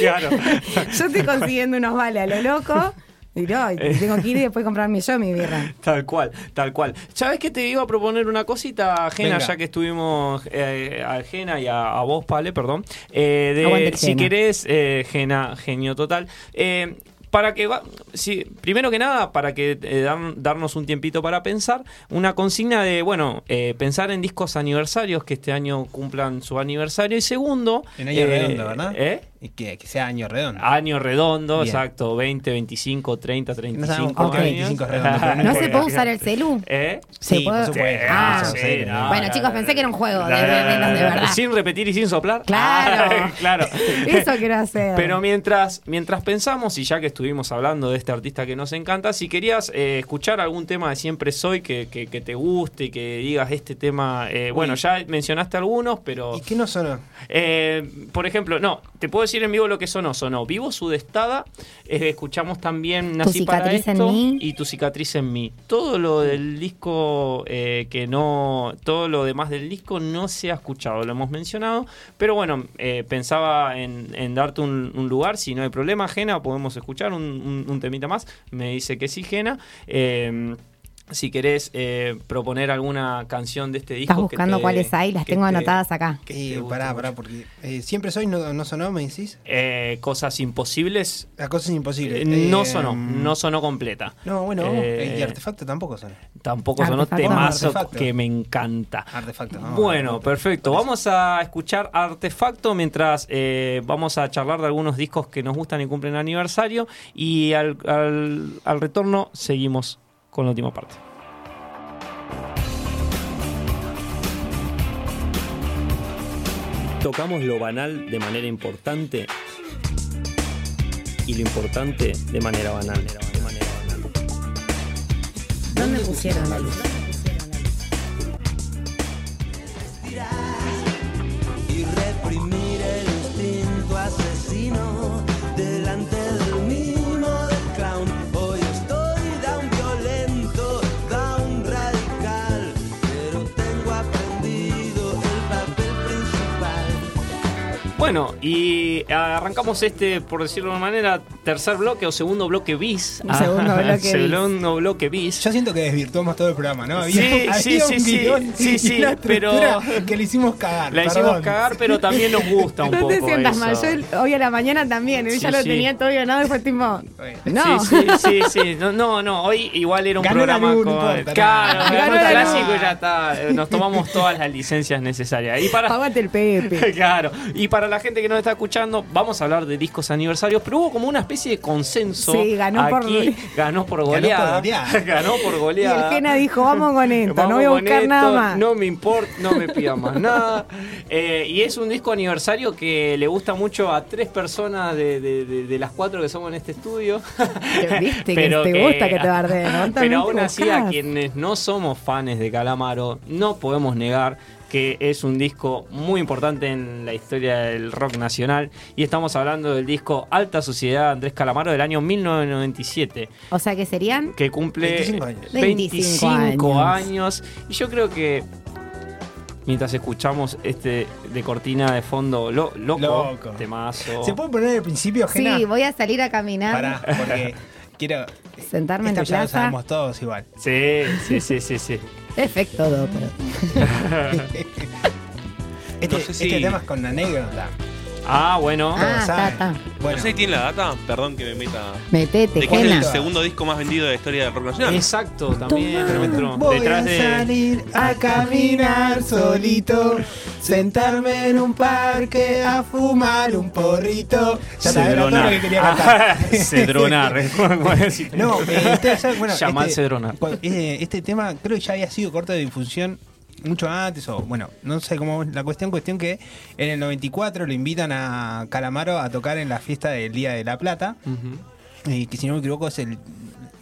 Claro. Yo estoy consiguiendo unos vales a lo loco. Y no, y tengo que ir y después comprarme yo mi birra. Tal cual, tal cual. ¿Sabes que te iba a proponer una cosita, Gena, Venga. ya que estuvimos eh, a Gena y a, a vos, Pale, perdón? Eh, de- si Gena. querés, eh, Gena, genio total. Eh, para que va, sí, primero que nada, para que eh, dar- darnos un tiempito para pensar, una consigna de, bueno, eh, pensar en discos aniversarios que este año cumplan su aniversario. Y segundo, En año eh, ¿verdad? ¿eh? Y que, que sea año redondo. Año redondo, Bien. exacto, 20, 25, 30, 35 sabemos por qué años. 25 es redondo, pero ¿No se puede usar el celu? ¿Eh? ¿Se Sí, por puede? supuesto. Ah, sí, no. no. Bueno, chicos, pensé que era un juego de, de- de verdad. Sin repetir y sin soplar. Claro. Ah, claro. Eso quiero hacer. Pero mientras, mientras pensamos, y ya que estuvimos hablando de este artista que nos encanta, si querías eh, escuchar algún tema de Siempre Soy que, que- que te guste y que digas este tema, eh, bueno, ya mencionaste algunos, pero... ¿Y qué no sonó? Eh, por ejemplo, no, te puedo decir en vivo lo que sonó. Sonó Vivo Sudestada. eh, escuchamos también Nací para esto y Tu cicatriz en mí. Todo lo del disco eh, que no. Todo lo demás del disco no se ha escuchado, lo hemos mencionado. Pero bueno, eh, pensaba en, en darte un, un lugar. Si no hay problema, Jena, podemos escuchar un, un- un temita más. Me dice que sí, Jena. Eh, si querés eh, proponer alguna canción de este disco. Estás que buscando te- cuáles hay, las que tengo te- anotadas acá. Eh, pará, pará, porque eh, siempre soy, no, no sonó, me decís. Eh, cosas imposibles. La cosa es imposible. eh, no Eh, sonó, no sonó completa. No, bueno, y artefacto tampoco sonó. Tampoco sonó Artefacto. temazo Artefacto. que me encanta. Artefacto. no, Bueno, artefacto. perfecto. Vamos a escuchar Artefacto mientras eh, vamos a charlar de algunos discos que nos gustan y cumplen aniversario. Y al, al- al retorno seguimos con la última parte. Tocamos lo banal de manera importante. y lo importante de manera banal. De manera banal. ¿Dónde pusieron la luz? y reprimir Bueno, y arrancamos este, por decirlo de una manera, tercer bloque o segundo bloque bis. Un segundo bloque bis. Segundo bloque bis. Yo siento que desvirtuamos todo el programa, ¿no? Sí, sí, sí, un sí, guion sí, una pero- que le hicimos cagar. La perdón. hicimos cagar, pero también nos gusta un No poco te sientas mal, eso. yo hoy a la mañana también, Sí, ya lo tenía todo ganado y fue tipo, no. Sí, sí, sí, sí. No, no, no, hoy igual era un Ganó programa luz, no con. importa, claro, ganó el clásico y ya está. Nos tomamos todas las licencias necesarias. Y para. Aguante el Pepe. Claro, y para la gente que nos está escuchando, vamos a hablar de discos aniversarios, pero hubo como una especie de consenso. Sí, ganó por- aquí, ganó por goleada. Ganó por Y goleada. el Gena dijo, vamos con esto, Vamos no voy a buscar esto, nada más. No me importa, no me pida más nada. Eh, y es un disco aniversario que le gusta mucho a tres personas de, de- de- de las cuatro que somos en este estudio. Viste que te gusta que te bardeen, Pero aún así, a quienes no somos fans de Calamaro, no podemos negar que es un disco muy importante en la historia del rock nacional. Y estamos hablando del disco Alta Sociedad Andrés Calamaro del año 1997 O sea que serían que cumple 25 años. 25 25 años. Y yo creo que mientras escuchamos este de cortina de fondo, lo, loco, Loco. temazo. ¿Se puede poner al principio, Gena? Sí, voy a salir a caminar, Pará, porque quiero... sentarme en Esto la ya lo plaza. sabemos todos igual. Sí, sí, sí, sí, sí. Efecto Doppler. Este, No sé si- este tema es con anécdota. Ah, bueno. Ah, está, está. Bueno, No sé si tiene la data, perdón que me meta. Metete, ¿De cuál es el segundo disco más vendido de la historia del rock nacional? Exacto, también. Voy detrás a de. salir a caminar solito, sentarme en un parque a fumar un porrito. Ya todo lo que quería cantar. Cedronar. No, eh, bueno, Yamal este, Cedronar. cu- eh, este tema creo que ya había sido corto de difusión mucho antes, o bueno, no sé cómo es la cuestión, cuestión que en el 94 lo invitan a Calamaro a tocar en la fiesta del Día de la Plata, eh, que si no me equivoco es el, no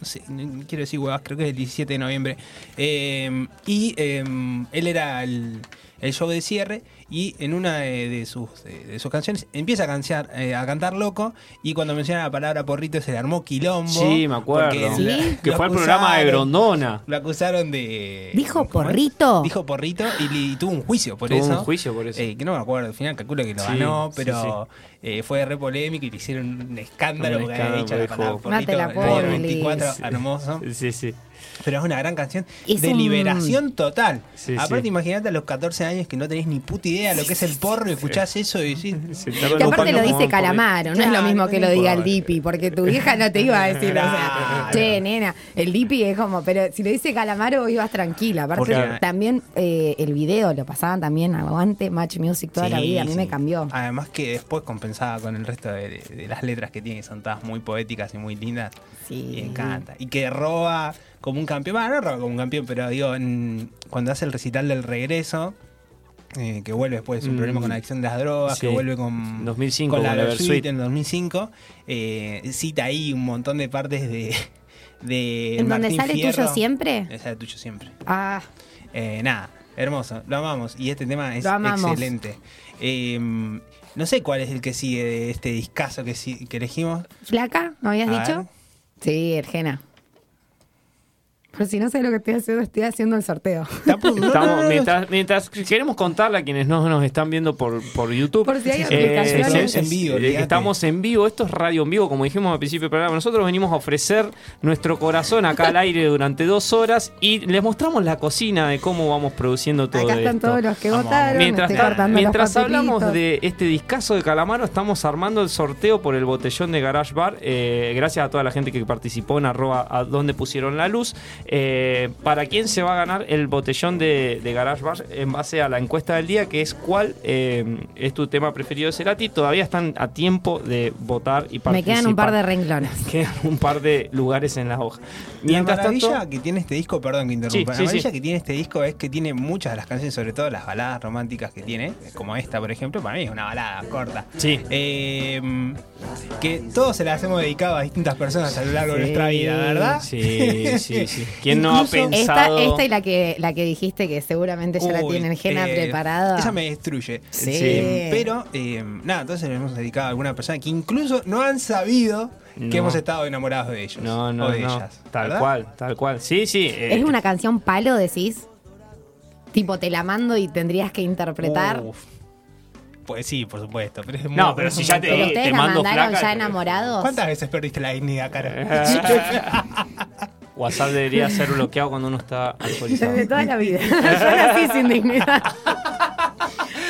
sé, no quiero decir huevas, creo que es el 17 de noviembre, Eh, y eh, él era el, el show de cierre y en una de, de sus, de, de sus canciones empieza a, cantar, eh, a cantar loco y cuando menciona la palabra porrito se le armó quilombo. Sí, me acuerdo. porque Que fue el programa de acusaron- Grondona. Lo acusaron de... ¿Dijo porrito? Dijo porrito y, tuvo un juicio por Tuvo eso. un juicio por eso. Eh, que no me acuerdo, al final calculo que lo Sí, ganó, sí, pero eh, fue re polémico y le hicieron un escándalo Un porque escándalo, había dicho la palabra "No porrito. te la el puedo, 24, Sí. hermoso. Sí, sí. Pero es una gran canción Es de un- liberación total. Sí, Aparte, sí. imagínate a los 14 años que no tenés ni puta idea lo que es el porro y escuchás eso y decís. Sí, Que aparte lo dice Calamaro, no es lo mismo que lo diga el. Dipi, porque tu vieja no te iba a decir, o sea, che, nena, el Dipi es como, pero si lo dice Calamaro ibas tranquila. Aparte, Porque- también eh, el video lo pasaban también, aguante, Match Music toda la vida, a mí sí. me cambió. Además que después compensaba con el resto de, de- de las letras que tiene, que son todas muy poéticas y muy lindas. Sí. Y me encanta. Y que roba como un campeón. Bueno, no roba como un campeón, pero digo, en- cuando hace el recital del regreso, eh, que vuelve después de su Mm. problema con la adicción de las drogas, Sí. que vuelve con, 2005 con la con la Versuit en 2005, eh, cita ahí un montón de partes de. de ¿En donde Martín sale Fierro. tuyo siempre? Eh, Sale tuyo siempre. Ah, Eh, nada, hermoso, lo amamos. Y este tema es Lo amamos. excelente. Eh, no sé cuál es el que sigue de este discazo que, sí- que elegimos. ¿flaca? ¿No habías A dicho? ver. Sí, Ergena. Pero si no sé lo que estoy haciendo, estoy haciendo el sorteo. Estamos, mientras, mientras queremos contarle a quienes no nos están viendo por, por YouTube. Por si hay eh, aplicaciones. es- en vivo, eh, estamos en vivo, esto es radio en vivo, como dijimos al principio del programa. Nosotros venimos a ofrecer nuestro corazón acá al aire durante dos horas y les mostramos la cocina de cómo vamos produciendo todo Acá están esto. todos los que Vamos, votaron. Mientras, los mientras hablamos de este discazo de Calamaro, estamos armando el sorteo por el botellón de Garage Bar. Eh, gracias a toda la gente que participó en arroba a donde pusieron la luz. Eh, ¿Para quién se va a ganar el botellón de, de Garage Bar en base a la encuesta del día, que es cuál eh, es tu tema preferido de Cerati? Todavía están a tiempo de votar y participar. Me quedan un par de renglones. Quedan un par de lugares en la hoja. Mientras la maravilla tanto, que tiene este disco, perdón que interrumpa, Sí, sí, la maravilla sí. que tiene este disco es que tiene muchas de las canciones, sobre todo las baladas románticas que tiene, como esta, por ejemplo, para mí es una balada corta. Sí. Eh, que todos se las hemos dedicado a distintas personas a lo largo de nuestra vida, ¿verdad? Sí, sí, sí. ¿Quién no ha Incluso- Esta, pensado? esta y la que, la que dijiste que seguramente ya la tienen Gena eh, preparada. Esa me destruye. Sí. Pero, eh, nada, entonces le hemos dedicado a alguna persona que incluso no han sabido No. que hemos estado enamorados de ellos. No, no, o de no. ellas. Tal ¿verdad? cual, tal cual. Sí, sí. eh, ¿Es una canción palo, decís? Tipo, te la mando y tendrías que interpretar. Uf. Pues sí, por supuesto. Pero es muy- No, pero si ya te- te la mando mandaron flaca, ya te- enamorados. ¿Cuántas veces perdiste la dignidad, cara? WhatsApp debería ser bloqueado cuando uno está alcoholizado. Desde toda la vida. Yo nací sin dignidad.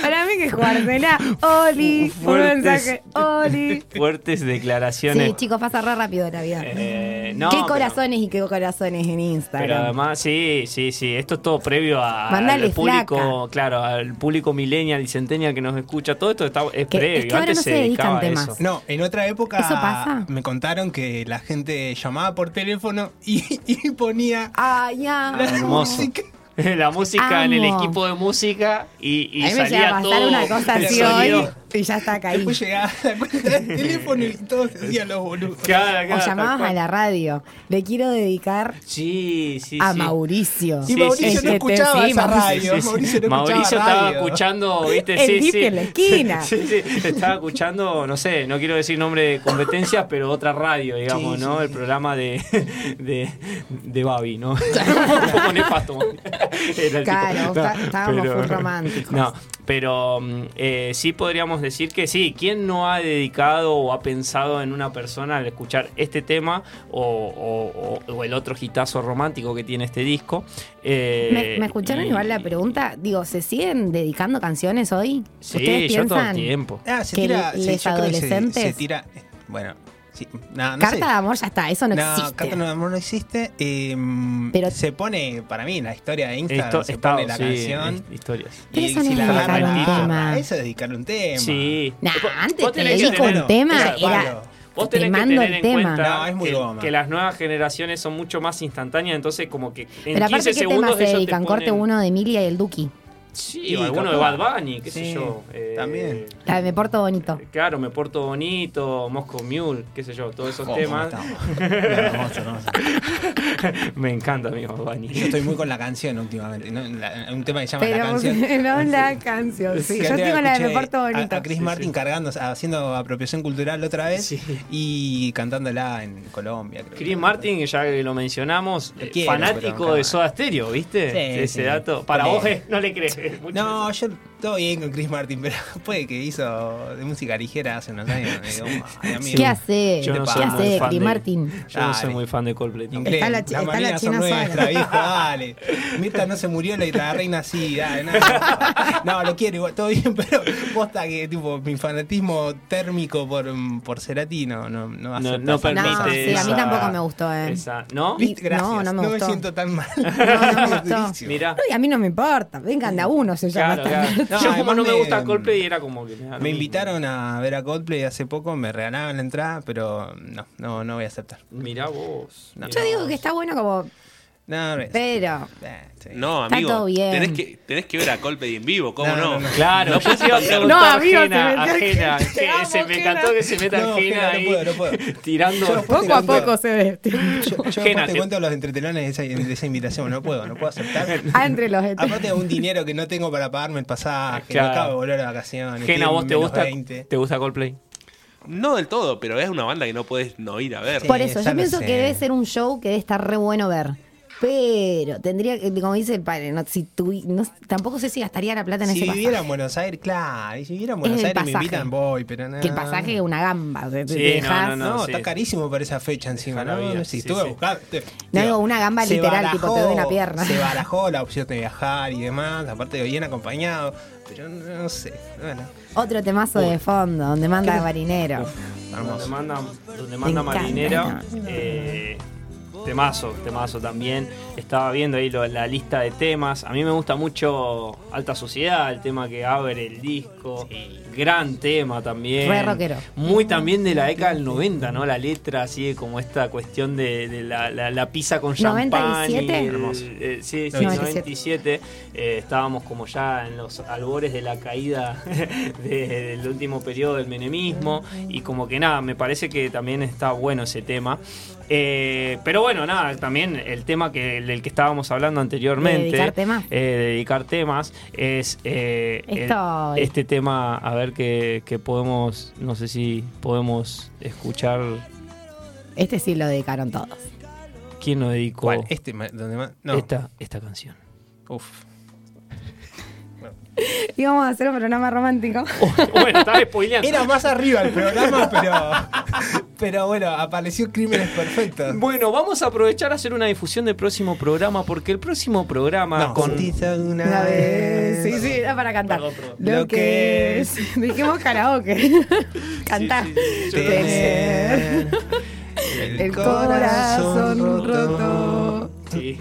Para mí que jugársela. Oli. Un Fuertes. mensaje. Oli. Fuertes declaraciones. Sí, chicos, pasa re rápido la vida. Eh, no, qué pero- corazones y qué corazones en Instagram. Pero además, sí, sí, sí. Esto es todo previo a- Mandale al público, flaca. claro, al público millennial y centennial que nos escucha. Todo esto está, es Que- previo. es que ahora Antes no se, se dedican temas. eso. No, en otra época ¿Eso pasa? me contaron que la gente llamaba por teléfono y, y ponía Ah, ya. la Hermoso. música. La música en el equipo de música y, y me salía todo una cosa así hoy y ya está caído. Después llegaba la cuenta del teléfono y todos se hacían los boludos. Claro, claro, O llamabas a la radio. Le quiero dedicar Sí, sí, a sí. Mauricio. Y Sí, Mauricio sí, no sí. escuchaba Sí, esa radio. Sí, sí. Mauricio no Mauricio escuchaba estaba radio. escuchando, ¿viste? El sí, sí. en la esquina. Sí, sí, estaba escuchando, no sé, no quiero decir nombre de competencias, pero otra radio, digamos, Sí, ¿no? sí, El sí. programa de, de, de Babi, ¿no? Un poco nefasto. Era el Claro, tipo. estábamos full románticos. No, pero mm, eh, sí podríamos decir que sí. ¿Quién no ha dedicado o ha pensado en una persona al escuchar este tema o, o- o- o el otro hitazo romántico que tiene este disco? Eh, ¿Me, me escucharon y- igual la pregunta? Digo, ¿se siguen dedicando canciones hoy? Sí, ¿Ustedes yo todo el tiempo. Ah, se que tira. les que se- adolescentes- Se, tira. Bueno, sí, no, no Carta sé. de amor ya está, eso no, No, existe. Carta de Amor no existe. eh, Pero- se pone, para mí, en la historia de Instagram, Esto, se estado, pone la sí, canción. historias. Pero y eso no si es dedicar un tema. Eso es dedicar un tema. Sí. Nah, Vos- antes te tenés que dedico tener- un tema, Claro, era Pablo. Vos te tenés que mando tener el en tema. cuenta No, es muy que, goma. que las nuevas generaciones son mucho más instantáneas, entonces como que en Pero 15 aparte, ¿qué segundos temas se te dedican? Corte ponen- uno de Emilia y el Duki. Sí, o alguno de. Bad Bunny, qué sé yo. eh, también. La de Me Porto Bonito. Claro, Me Porto Bonito, Moscow Mule, qué sé yo, todos esos temas. Hermoso, hermoso. Me encanta, amigo Bad Bunny. Yo estoy muy con la canción últimamente. ¿no? La- un tema que se llama Pero La canción. no la canción. Sí, Que yo con la de Me Porto a- Bonito. A, Chris Sí, Martin sí. cargando, haciendo apropiación cultural otra vez Sí. y cantándola en Colombia. Creo. Chris Martin, ya que lo mencionamos, Lo eh, quiero, fanático pero, de Soda Stereo, ¿viste? Sí, Ese sí. dato. Para vos, eh, no le crees. Mucho No, eso. yo todo bien con Chris Martin, pero puede que hizo de música ligera hace unos años. me digo, "Ay, amigo". ¿Qué hace? Yo no ¿Qué hace, Chris de- Martin? Yo no soy muy fan de Coldplay. tampoco. Está la está la China nuestras, sola. viejo, dale. Mirta no se murió, la, la reina sí, dale, no, no, lo quiero igual, todo bien, pero posta que tipo mi fanatismo térmico por, por Cerati no, no, no No, no permite. No, sí, a mí tampoco me gustó, eh. esa- ¿No? ¿Viste? No, Gracias, no me gustó. siento tan mal. No, no me gustó. Durísimo. Mira. Ay, a mí no me importa. Vengan de a uno, se llama. Claro, esta claro. No, Yo como no me me- gusta Coldplay era como que me, invitaron a ver a Coldplay hace poco, me regalaban la entrada, pero no, no, no voy a aceptar. Mirá vos. No. mirá Yo digo vos. que está bueno como... No, no, Pero... eh. No, Está amigo. todo bien. Tenés que, tenés que ver a Coldplay en vivo, ¿cómo No, no? no, no. Claro, yo te iba a preguntar No, amigo, se ajena, me- ajena. Que amo, se me encantó que se meta No, ajena Jena, no ahí puedo, no puedo. tirando. Yo- Poco a poco se ve. Yo, te cuento los entretelones de esa, de esa invitación, no puedo, no puedo aceptar. Ah, entre los... Aparte de un dinero que no tengo para pagarme el pasaje, Claro. no acabo de volver de vacaciones. ¿vos te gusta, 20. te gusta Coldplay? No del todo, pero es una banda que no puedes no ir a ver. Sí. Por eso, yo pienso sé. que debe ser un show que debe estar re bueno ver. Pero tendría que, como dice el padre, no, si no- tampoco sé si gastaría la plata en Si ese viviera pasaje. en Buenos Aires, claro, y si viviera en Buenos Aires me pasaje. invitan, voy, pero no. Que el pasaje es una gamba. Sí, dejás- no, No, no, está sí. carísimo por esa fecha encima, ¿no? No sí, estuve sí. buscando. No, digo, una gamba se literal, tipo, te doy una pierna. Se barajó la opción de viajar y demás, aparte de bien acompañado, pero no, sé. Bueno, Otro temazo de fondo, donde manda ¿Qué? marinero. Donde manda, donde manda encanta, Marinera. ¿no? eh, Qué temazo, temazo también. Estaba viendo ahí lo- la lista de temas. A mí me gusta mucho Alta Sociedad, el tema que abre el disco. Gran tema también. Re rockero. Muy también de la década del 90, ¿no? La letra, así como esta cuestión de, de la, la- la pizza con champán. y 97. el- Hermoso. eh, sí, sí, 97. 97. Eh, estábamos como ya en los albores de la caída de- del último periodo del menemismo. Y como que nada, me parece que también está bueno ese tema. Eh, pero bueno, nada, también el tema que del que estábamos hablando anteriormente. ¿De dedicar temas? eh, de dedicar temas es el- este tema, a ver que, que podemos, no sé si podemos escuchar Este sí lo dedicaron todos. quién nos dedicó ¿Cuál? Este, ma- donde más. No. esta, esta canción. Uf. Íbamos a hacer un programa romántico. bueno, estaba spoileando. Era más arriba el programa, pero. Pero bueno, apareció Crímenes Perfectos. Bueno, vamos a aprovechar a hacer una difusión del próximo programa, porque el próximo programa No, con. Una Una vez. vez. Sí, sí, era para cantar. Perdón, perdón. Lo, Lo que es. Dijimos karaoke. Cantar. Sí, sí, sí, yo Tener el corazón roto. Sí.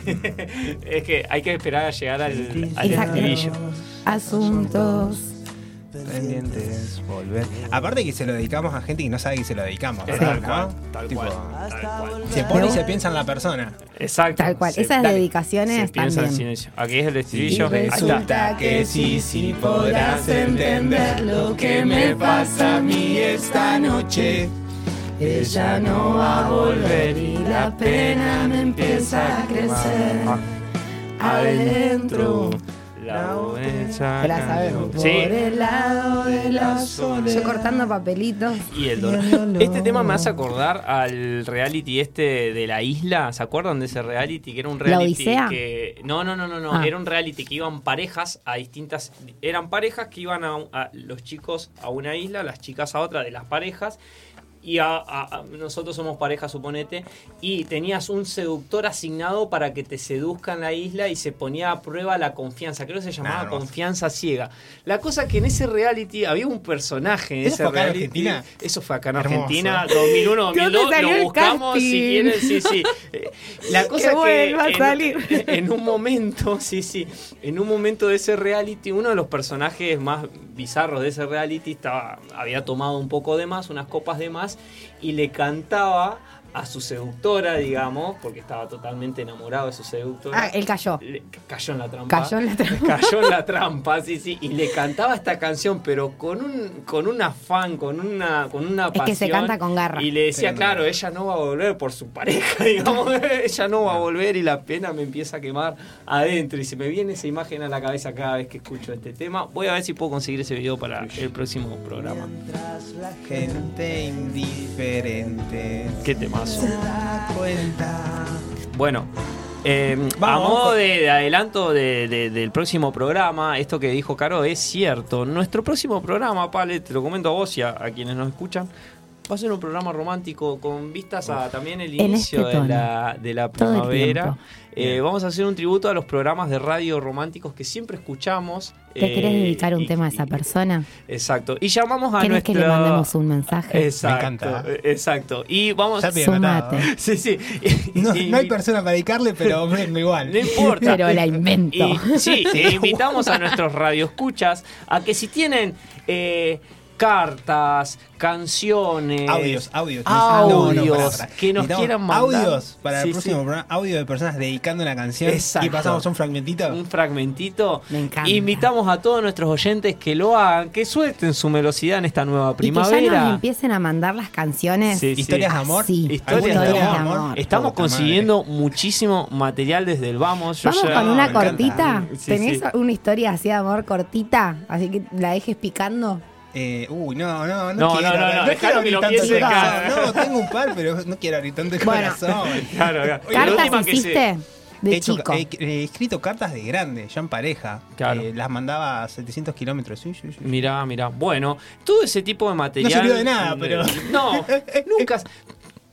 es que hay que esperar a llegar al, al. Asuntos. Pendientes, volver. Aparte que se lo dedicamos a gente que no sabe que se lo dedicamos. Tal ¿verdad? cual, ¿no? tal Tipo, cual, tal. Se pone y se piensa en la persona. Exacto. Tal cual. Se- Esas dale. dedicaciones Se piensa en también. silencio. Aquí es el Y estribillo. Está. resulta que sí, sí podrás entender lo que me pasa a mí esta noche. Ella no va a volver y la pena me empieza a crecer. Adentro. La la sabemos. Por el lado de la soledad. Yo cortando papelitos. Y el dolor. Este tema me hace acordar al reality este de la isla. ¿Se acuerdan de ese reality? Que era un ¿La reality Odisea? que. No, no, no, no, no. Ah. Era un reality que iban parejas a distintas. Eran parejas que iban a, a- los chicos a una isla, las chicas a otra de las parejas. Y a- a- a- nosotros somos pareja, suponete, y tenías un seductor asignado para que te seduzca en la isla y se ponía a prueba la confianza. Creo que se llamaba confianza ciega. La cosa que en ese reality había un personaje en ¿Eso ese fue acá en reality. Argentina? Eso fue acá en Hermoso. Argentina, 2001, ¿De dónde 2002. salió Lo buscamos si quieren, sí, sí. La cosa Que que vuelva a en, salir. en un momento, sí, sí, en un momento de ese reality, uno de los personajes más bizarros de ese reality estaba, había tomado un poco de más, unas copas de más, y le cantaba a su seductora, digamos, porque estaba totalmente enamorado de su seductora. Ah, él cayó. Le- cayó en la trampa. Cayó en la trampa. Cayó en la trampa, sí, sí. Y le cantaba esta canción, pero con un, con un afán, con una, con una Es pasión. que se canta con garra. Y le decía, Sí, claro, ella no va a volver por su pareja, digamos. ella no va a volver y la pena me empieza a quemar adentro. Y se me viene esa imagen a la cabeza cada vez que escucho este tema. Voy a ver si puedo conseguir ese video para el próximo programa. La gente indiferente. Qué temazo. Bueno, eh, a Vamos, modo vamos. de, de adelanto de- de- del próximo programa, esto que dijo Caro es cierto. Nuestro próximo programa, Pale, te lo comento a vos y a, a quienes nos escuchan, va a ser un programa romántico con vistas a también el En inicio este de, la, de la primavera. Eh, vamos a hacer un tributo a los programas de radio románticos que siempre escuchamos. ¿Te eh, querés dedicar un y- tema a esa persona? Exacto. Y llamamos a ¿Querés que le mandemos un mensaje? Exacto, Me encanta. eh, Exacto. Y vamos anotado. Sumate. Sí, sí. No, Y- no hay persona para dedicarle, pero vengo igual. No importa. Pero la invento. Y, sí, invitamos a nuestros radioescuchas a que si tienen eh, cartas, canciones, Audios, audios. pará. que nos quieran mandar. Audios para Sí, el próximo sí. programa. Audio de personas dedicando una canción. Exacto. Y pasamos un fragmentito. un fragmentito. Me encanta. Invitamos a todos nuestros oyentes que lo hagan, que suelten su velocidad en esta nueva Y que ya primavera. nos empiecen a mandar las canciones. Sí, sí. Historias de amor. Sí, Historias ¿Alguna de amor. Estamos Puta madre. consiguiendo muchísimo material desde el Vamos. Yo Vamos ya- con una cortita. Sí, ¿Tenés sí. una historia así de amor cortita? Así que la dejes picando. Eh, uy, no, no, no, No, quiero. no, no, no, quiero dejalo que abrir tanto el corazón. acá. No, tengo un par, pero no quiero abrir tanto el Bueno. corazón. Claro, claro. La ¿Cartas hiciste? De He, hecho- chico. he- he escrito cartas de grande, ya en pareja. Claro. Eh, las mandaba a 700 kilómetros. Sí, sí, sí. Mirá, mirá. Bueno, todo ese tipo de material. sirvió de nada, pero- No, nunca.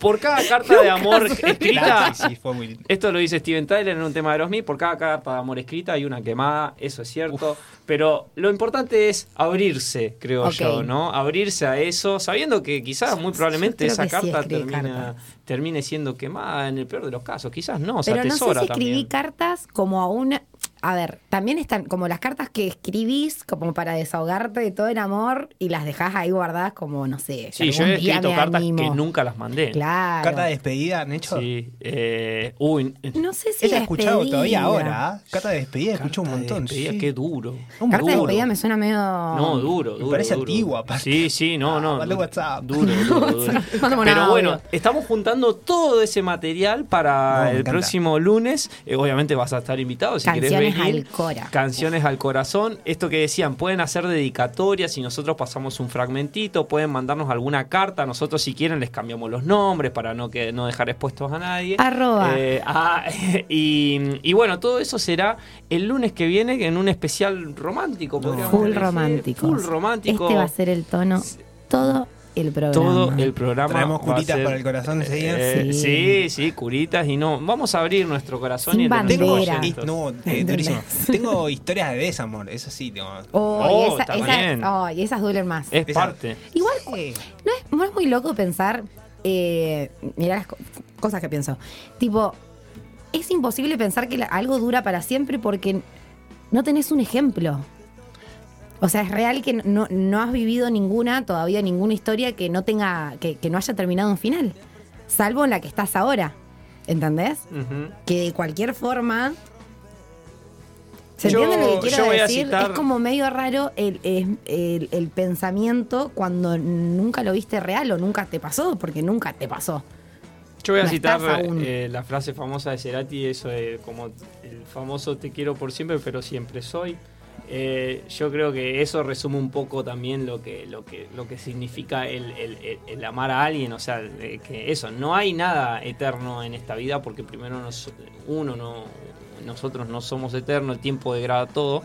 Por cada carta de amor escrita, Sí, sí, fue muy lindo. esto lo dice Steven Tyler en un tema de Aerosmith, por cada carta de amor escrita hay una quemada, eso es cierto. Pero lo importante es abrirse, creo yo, ¿no? Abrirse a eso, sabiendo que quizás muy probablemente esa sí carta escribí termina, cartas. termine siendo quemada en el peor de los casos. Quizás no, se Pero no sé si atesora escribí también. cartas como a una. A ver, también están como las cartas que escribís como para desahogarte de todo el amor y las dejás ahí guardadas como, no sé. Sí, yo he escrito me cartas animo. que nunca las mandé. Claro. ¿Carta de despedida han hecho? Sí. eh, uy, No sé si la escuchado despedida. todavía ahora. ¿ah? Carta de despedida, escucho un carta de montón. despedida, sí. Qué duro. Un Carta de despedida me suena medio. No, duro, Me duro. parece duro. antigua, aparte. Sí, sí, no, no. Ah, mandé duro, WhatsApp. Duro, duro, duro. Pero bueno, estamos juntando todo ese material para No, me el encanta. próximo lunes. Eh, obviamente vas a estar invitado si querés Canciones al Cora. Canciones al corazón. Esto que decían, pueden hacer dedicatorias y nosotros pasamos un fragmentito, pueden mandarnos alguna carta. Nosotros si quieren les cambiamos los nombres para no, que, no dejar expuestos a nadie. Arroba. Eh, ah, y, y bueno, todo eso será el lunes que viene en un especial romántico. podríamos Full decir. romántico. Full romántico. Este va a ser el tono todo el programa. todo el programa. Traemos curitas ser- para el corazón ese día. Eh, Sí. sí. sí, curitas y no. Vamos a abrir nuestro corazón Sin y Tengo, no, eh. Tengo historias de desamor, eso sí. Tengo. Oh, Oh, y esa- está esa- bien. oh, y esas duelen más. Es Esa- parte. Igual, Sí. no es, no es muy loco pensar. Eh, mirá las co- cosas que pienso. Tipo, es imposible pensar que la- algo dura para siempre porque no tenés un ejemplo. O sea, es real que no, no has vivido ninguna, todavía ninguna historia que no tenga, que, que no haya terminado en final. Salvo en la que estás ahora. ¿Entendés? Que de cualquier forma. ¿Se Yo- entiende lo que quiero decir? citar- Es como medio raro el, el- el- el pensamiento cuando nunca lo viste real o nunca te pasó, porque nunca te pasó. Yo voy a No citar eh, la frase famosa de Cerati, eso de como el famoso te quiero por siempre, pero siempre soy. Eh, yo creo que eso resume un poco también lo que, lo que, lo que significa el, el- amar a alguien. O sea, que eso, no hay nada eterno en esta vida porque primero nos- uno no, nosotros no somos eternos, el tiempo degrada todo.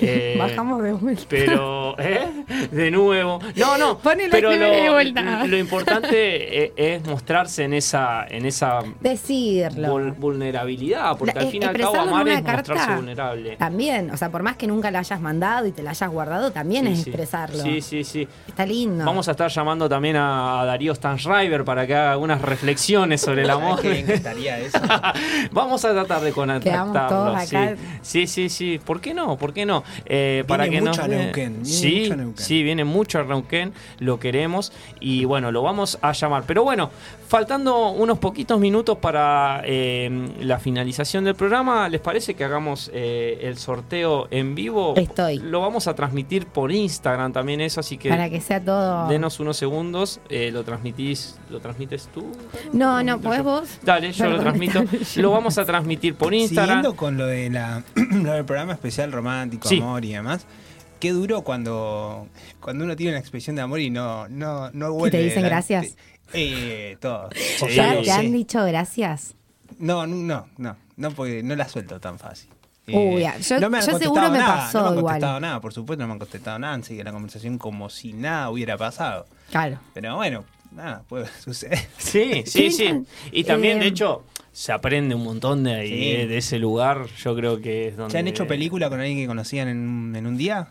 Eh, Bajamos de vuelta. Pero, ¿eh? De nuevo. No, no. Ponele pero primero de vuelta. lo, lo importante e- es mostrarse en esa, en esa Decirlo. vul- vulnerabilidad, porque La- al eh, fin y al cabo amar es mostrarse vulnerable. También, o sea, por más que nunca la hayas mandado y te la hayas guardado, también Sí, es sí. expresarlo. Sí, sí, sí. Está lindo. Vamos a estar llamando también a Darío Stanschreiber para que haga algunas reflexiones sobre el amor. Qué bien que estaría eso. Vamos a tratar de Quedamos Sí. sí, sí, sí. ¿Por qué no? ¿Por qué no? Eh, para Viene que mucho nos a Neuquén, viene Sí, mucho a Neuquén. sí, viene mucho a Neuquén. Lo queremos y bueno, lo vamos a llamar. Pero bueno, faltando unos poquitos minutos para eh, la finalización del programa, ¿les parece que hagamos eh, el sorteo en vivo? Estoy. Lo vamos a transmitir por Instagram también eso, así que Para que sea todo. denos unos segundos. eh, ¿Lo transmitís? ¿Lo transmites tú? No, no, ¿Lo ¿podés vos? Dale, yo lo transmito. Lo vamos a transmitir por Instagram. Con lo, de la, lo del programa especial romántico, Sí. amor y demás. Qué duro cuando, cuando uno tiene una expresión de amor y no, no, no vuelve. te dicen la- gracias? Eh, todo. Sí. O sea, ¿Te, te han dicho gracias? No, no, no, no, porque no la suelto tan fácil. Uy, ya, yo- no me han yo seguro contestado me nada, pasó no me han igual. contestado nada, por supuesto, no me han contestado nada, sigue la conversación como si nada hubiera pasado. Claro. Pero bueno, nada, puede suceder. Sí, sí, ¿Qué sí. Y también, Eh, de hecho, se aprende un montón de ahí, Sí. eh, de ese lugar. Yo creo que es donde. ¿Se han hecho película con alguien que conocían en, un- en un día?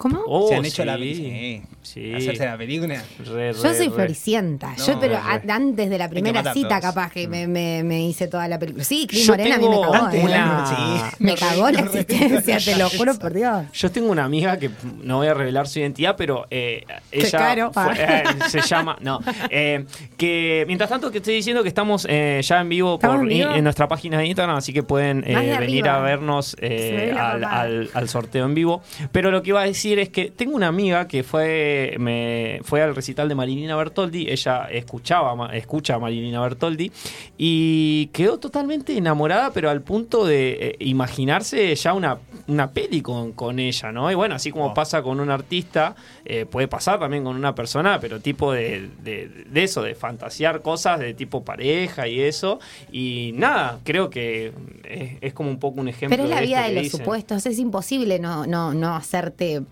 ¿Cómo? Oh, ¿Se han hecho la sí. sí. Sí. Hacerse la película. Re, Yo soy re. floricienta. No, yo, pero re. antes de la primera cita, todos. capaz que Mm. me, me- me hice toda la película. Sí, Cris Morena a mí me cagó. antes ¿eh? una- Sí. Me cagó la existencia, te lo juro por Dios. Yo tengo una amiga que no voy a revelar su identidad, pero eh, ella caro. fue- eh, se llama, no, eh, que mientras tanto que estoy diciendo que estamos eh, ya en vivo ¿Estamos por en vivo? in- en nuestra página de Instagram, así que pueden eh, venir arriba. a vernos eh, al- al sorteo en vivo. Pero lo que iba a decir es que tengo una amiga que fue me fue al recital de Marilina Bertoldi, ella escuchaba escucha a Marilina Bertoldi y quedó totalmente enamorada, pero al punto de eh, imaginarse ya una, una peli con, con ella, ¿no? Y bueno, así como Oh. pasa con un artista, eh, puede pasar también con una persona, pero tipo de, de- de eso, de fantasear cosas de tipo pareja y eso. Y nada, creo que es, es como un poco un ejemplo. Pero es la de vida de los dicen. supuestos. Es imposible no, no, no hacerte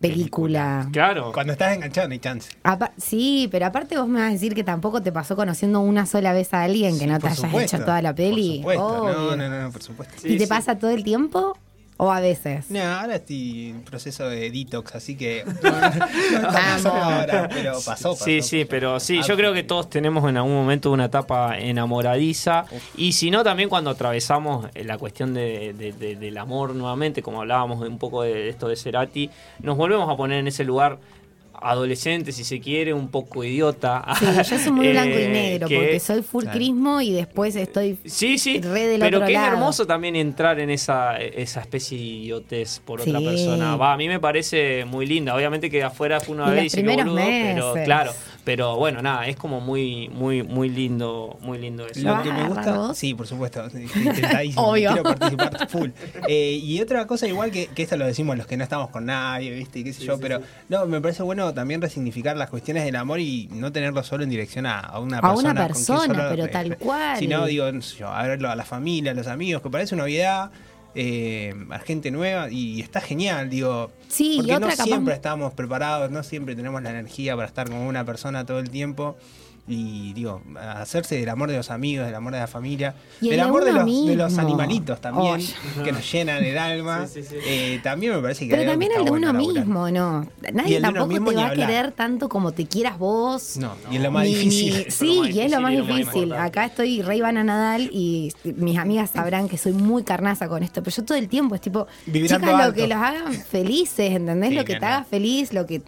película. Claro. Cuando estás enganchado no hay chance. Apa- sí, pero aparte vos me vas a decir que tampoco te pasó conociendo una sola vez a alguien que no te hayas supuesto, hecho toda la peli. Por supuesto. No, no, no, no, por supuesto. Sí, ¿Y te sí. pasa todo el tiempo o a veces? No, ahora estoy en proceso de detox, así que. No, no, Vamos. ahora, pero pasó, pasó. Sí, sí, pero sí, yo creo que todos tenemos en algún momento una etapa enamoradiza. Y si no, también cuando atravesamos la cuestión de- de- de- del amor nuevamente, como hablábamos un poco de esto de Cerati, nos volvemos a poner en ese lugar adolescente, si se quiere, un poco idiota. Sí, yo soy muy Eh, blanco y negro que- porque soy full Claro. crismo y después estoy Sí, sí, re del pero otro que es lado. hermoso también entrar en esa, esa especie de idiotez por otra persona. Va, a mí me parece muy linda. Obviamente que afuera fue una Y vez que primeros boludo, pero meses. claro, pero bueno, nada, es como muy, muy, muy lindo, muy lindo eso. ¿Lo que a me gusta, vos? sí, por supuesto, intentadísimo, Obvio. quiero participar full. Eh, y otra cosa igual que, que esto lo decimos los que no estamos con nadie, ¿viste? Y qué sé yo, pero no, me parece bueno también resignificar las cuestiones del amor y no tenerlo solo en dirección a, a una A persona. una con quien persona, solo, pero eh, tal cual. Sino, digo, no sé yo, a verlo a la familia, a los amigos, que parece una novedad. Eh, a gente nueva y está genial, digo, Sí, porque no capaz- siempre estamos preparados, no siempre tenemos la energía para estar con una persona todo el tiempo. Y digo, hacerse del amor de los amigos, del amor de la familia, del de amor de los, de los mismo. animalitos también, que nos llenan el alma. Sí, sí, sí. Eh, también me parece que Pero también el de uno bueno mismo, ¿no? Nadie tampoco te va a querer tanto como te quieras vos. No, y es lo más Ni- difícil. ni- sí, lo más y es lo más difícil lo. Acá estoy re Ivana Nadal y mis amigas sabrán que soy muy carnaza con esto, pero yo todo el tiempo es tipo, Vibrando chicas, lo alto. que los hagan felices, ¿entendés? Sí, lo que te haga feliz, lo que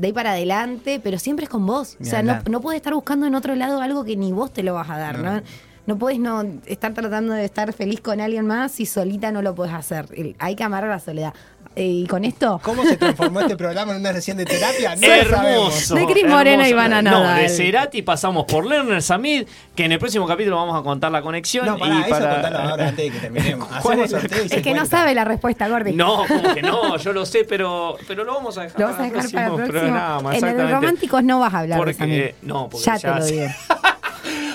de ahí para adelante, pero siempre es con vos. Ni o sea, no, no puedes estar buscando en otro lado algo que ni vos te lo vas a dar, ¿no? No. No puedes no estar tratando de estar feliz con alguien más y solita no lo puedes hacer. Hay que amar a la soledad. Eh, y con esto, ¿Cómo se transformó este programa en una sesión de terapia? No. Hermoso. De Cris Morena y Ivana No, de Cerati pasamos por Lerner Samid, que en el próximo capítulo vamos a contar la conexión. No, para y eso para... contalo ahora antes de que terminemos. ¿Cuál Hacemos sorteo y se es que no cuenta. sabe la respuesta, Gordi. No, como que no, yo lo sé, pero, pero lo vamos a dejar, Lo vas a dejar para el próximo. programa. en el románticos no vas a hablar Porque, de Samir. no, porque ya, ya te lo digo.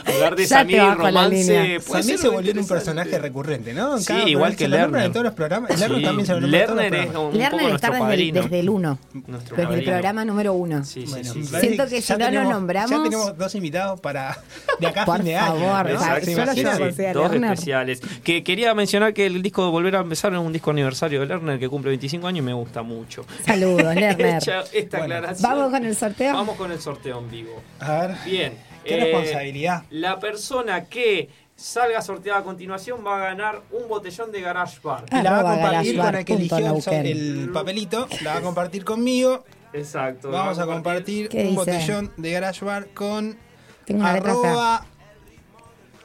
Hablar de Samir, romance, ser se volvió en un personaje recurrente, ¿no? En Sí, cada igual que lo Lerner. en todos los programas. Lerner Sí, también se lo nombra en todos los Lerner es programas. un Lerner poco está nuestro desde el, padrino. desde el uno. Nuestro Desde el padrino. programa número uno. Sí, sí, Bueno, sí, me sí. parece Siento que ya si no lo tenemos- nombramos- Ya tenemos dos invitados para de acá a Por fin de año. favor, ¿no? Exacto, ¿Se yo lo Sí, con Sea dos especiales. Que quería mencionar que el disco de Volver a Empezar es un disco aniversario de Lerner que cumple 25 años y me gusta mucho. Saludos, Lerner. Esta Bueno. Vamos con el sorteo. Vamos con el sorteo en vivo. A ver. Bien. Qué eh, responsabilidad. La persona que salga sorteada a continuación va a ganar un botellón de Garage Bar. Y la va a compartir con el que eligió el, papelito. La va a compartir conmigo. Exacto. Vamos va a compartir ¿Qué un dice? botellón de Garage Bar con Tengo arroba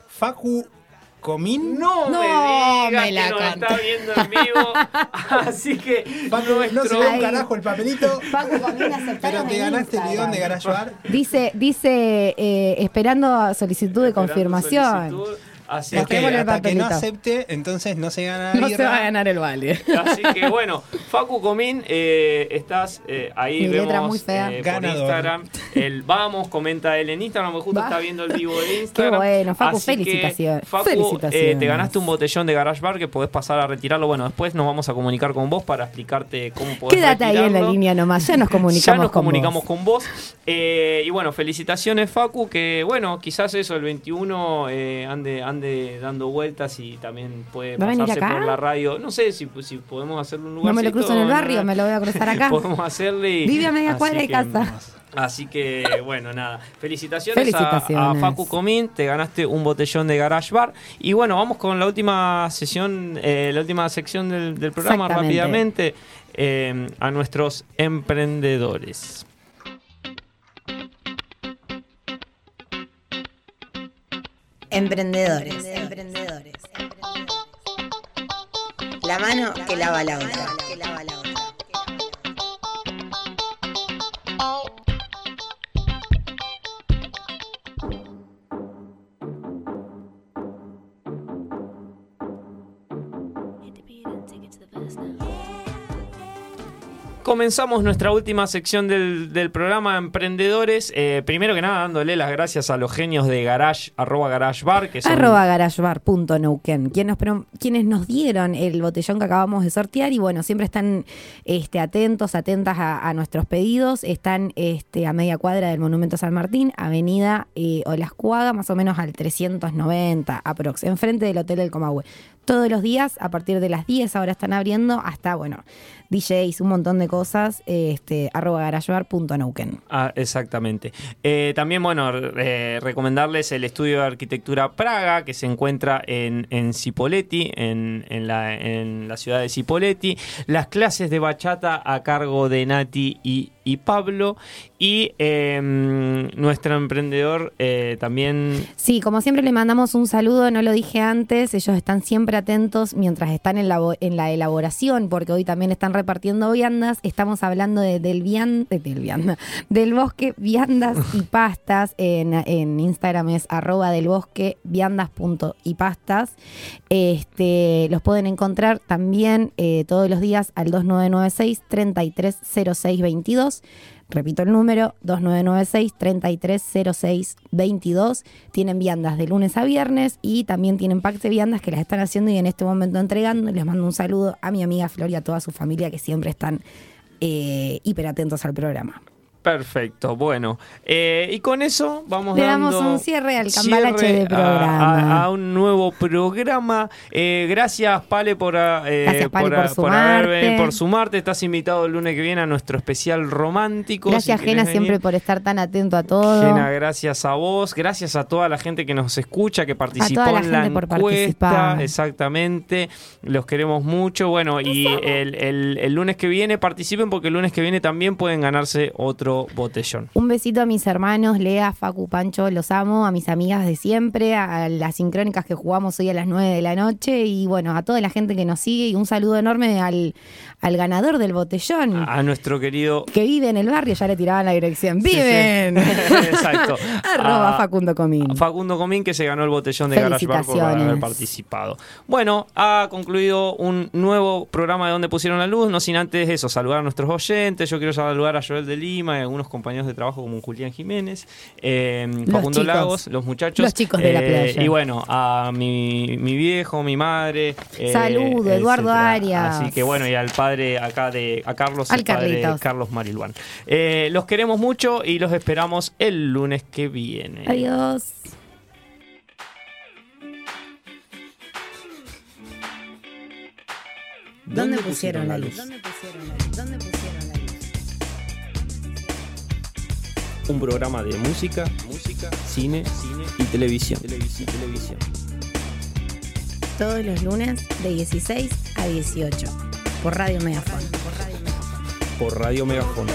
Facu Comín. No, No, me digas me que la nos contó. está viendo en vivo. Así que Facu, no se ve un carajo el papelito. Facu, Comín, Pero te ganaste el bidón de Garage Bar. Dice, dice eh, esperando solicitud de Esperando confirmación. solicitud. Así que, hasta que no acepte, entonces no se gana No birra. se va a ganar el vale. así que bueno, Facu Comín, eh, estás eh, ahí, Mi vemos letra muy fea. eh, por. Instagram. El vamos, comenta él en Instagram, porque justo Va. está viendo el vivo de Instagram. bueno, Facu, Así que, felicitaciones. Facu, Felicitaciones. eh, te ganaste un botellón de Garage Bar que podés pasar a retirarlo. Bueno, después nos vamos a comunicar con vos para explicarte cómo podés Quédate ahí en la línea nomás, ya nos comunicamos ya nos con comunicamos vos. con vos. Eh, y bueno, felicitaciones, Facu, que bueno, quizás eso, el 21 eh, ande, ande dando vueltas y también puede ¿Va a venir pasarse por la radio. No sé si, si podemos hacerle un lugar. No me lo cruzo en el barrio, me lo voy a cruzar acá. Podemos hacerle. y- Vive a media cuadra de casa. Así que, bueno, nada. Felicitaciones, a-. Facu Comín. Te ganaste un botellón de Garage Bar. Y bueno, vamos con la última sesión, eh, la última sección del, del programa rápidamente. eh, a nuestros emprendedores. Emprendedores. Emprendedores. La mano que lava la otra. Comenzamos nuestra última sección del, programa Emprendedores. Eh, primero que nada, dándole las gracias a los genios de Garage, arroba Garage Bar, que son Arroba quienes nos, dieron el botellón que acabamos de sortear y bueno, siempre están este, atentos, atentas a, a nuestros pedidos. Están este, a media cuadra del Monumento San Martín, Avenida eh, Olascuaga, más o menos al 390 aprox, enfrente del Hotel del Comahue. Todos los días, a partir de las 10, ahora están abriendo hasta, bueno, DJs, un montón de cosas, este, arroba garagebar.neuquén. Ah, exactamente. Eh, también, bueno, eh, recomendarles el estudio de arquitectura Praga, que se encuentra en, en en, en la ciudad de Cipolletti. Las clases de bachata a cargo de Nati y, y Pablo. Y eh, nuestro emprendedor eh, también. Sí, como siempre le mandamos un saludo, no lo dije antes, ellos están siempre atentos mientras están en la, en la elaboración, porque hoy también están repartiendo viandas, estamos hablando de- del, vian- de- del, vianda- del bosque viandas y pastas, en, en Instagram es arroba del bosque viandas.ypastas, este, los pueden encontrar también eh, todos los días al 2996 330622 Repito el número, 2996-330622. Tienen viandas de lunes a viernes y también tienen packs de viandas que las están haciendo y en este momento entregando. Les mando un saludo a mi amiga Flor y a toda su familia que siempre están eh, hiper atentos al programa. Perfecto, bueno. eh, y con eso vamos Le dando damos un cierre al cambalache de a- programa. A, a un nuevo programa. Eh, gracias, Pale, por, eh, Gracias, Pale, por sumarte. haber- por sumarte. Estás invitado el lunes que viene a nuestro especial romántico. Gracias, si Jena, siempre por estar tan atento a todo. Gena, gracias a vos, gracias a toda la gente que nos escucha, que participó toda la en la gente por participar. exactamente, los queremos mucho, bueno, y el, el- el lunes que viene participen porque el lunes que viene también pueden ganarse otro botellón. Un besito a mis hermanos, Lea, Facu, Pancho, los amo, a mis amigas de siempre, a las sincrónicas que jugamos hoy a las 9 de la noche y bueno, a toda la gente que nos sigue y un saludo enorme al, al ganador del botellón. A nuestro querido Que vive en el barrio, ya le tiraban la dirección. Sí, sí. ¡Viven! Exacto. Arroba A- Facundo Comín. Facundo Comín que se ganó el botellón de Garage Bar por haber participado. Bueno, ha concluido un nuevo programa de Donde Pusieron la Luz, no sin antes eso, saludar a nuestros oyentes. Yo quiero saludar a Joel de Lima y a algunos compañeros de trabajo como Julián Jiménez, eh, Facundo chicos. Lagos, los muchachos. Los chicos de la Eh, playa. Y bueno, a mi, mi viejo, mi madre. eh, Saludo, Eduardo etcétera. Arias. Así que bueno, y al padre acá de, a Carlos, Al el padre. Carlos Mariluán. Eh, los queremos mucho y los esperamos el lunes que viene. Adiós. ¿Dónde pusieron la luz? ¿Dónde pusieron la luz? Un programa de música, música, cine, cine y televisión. Televisión, televisión. Todos los lunes de 16 a 18 por Radio Megafon. Por Radio Megafón.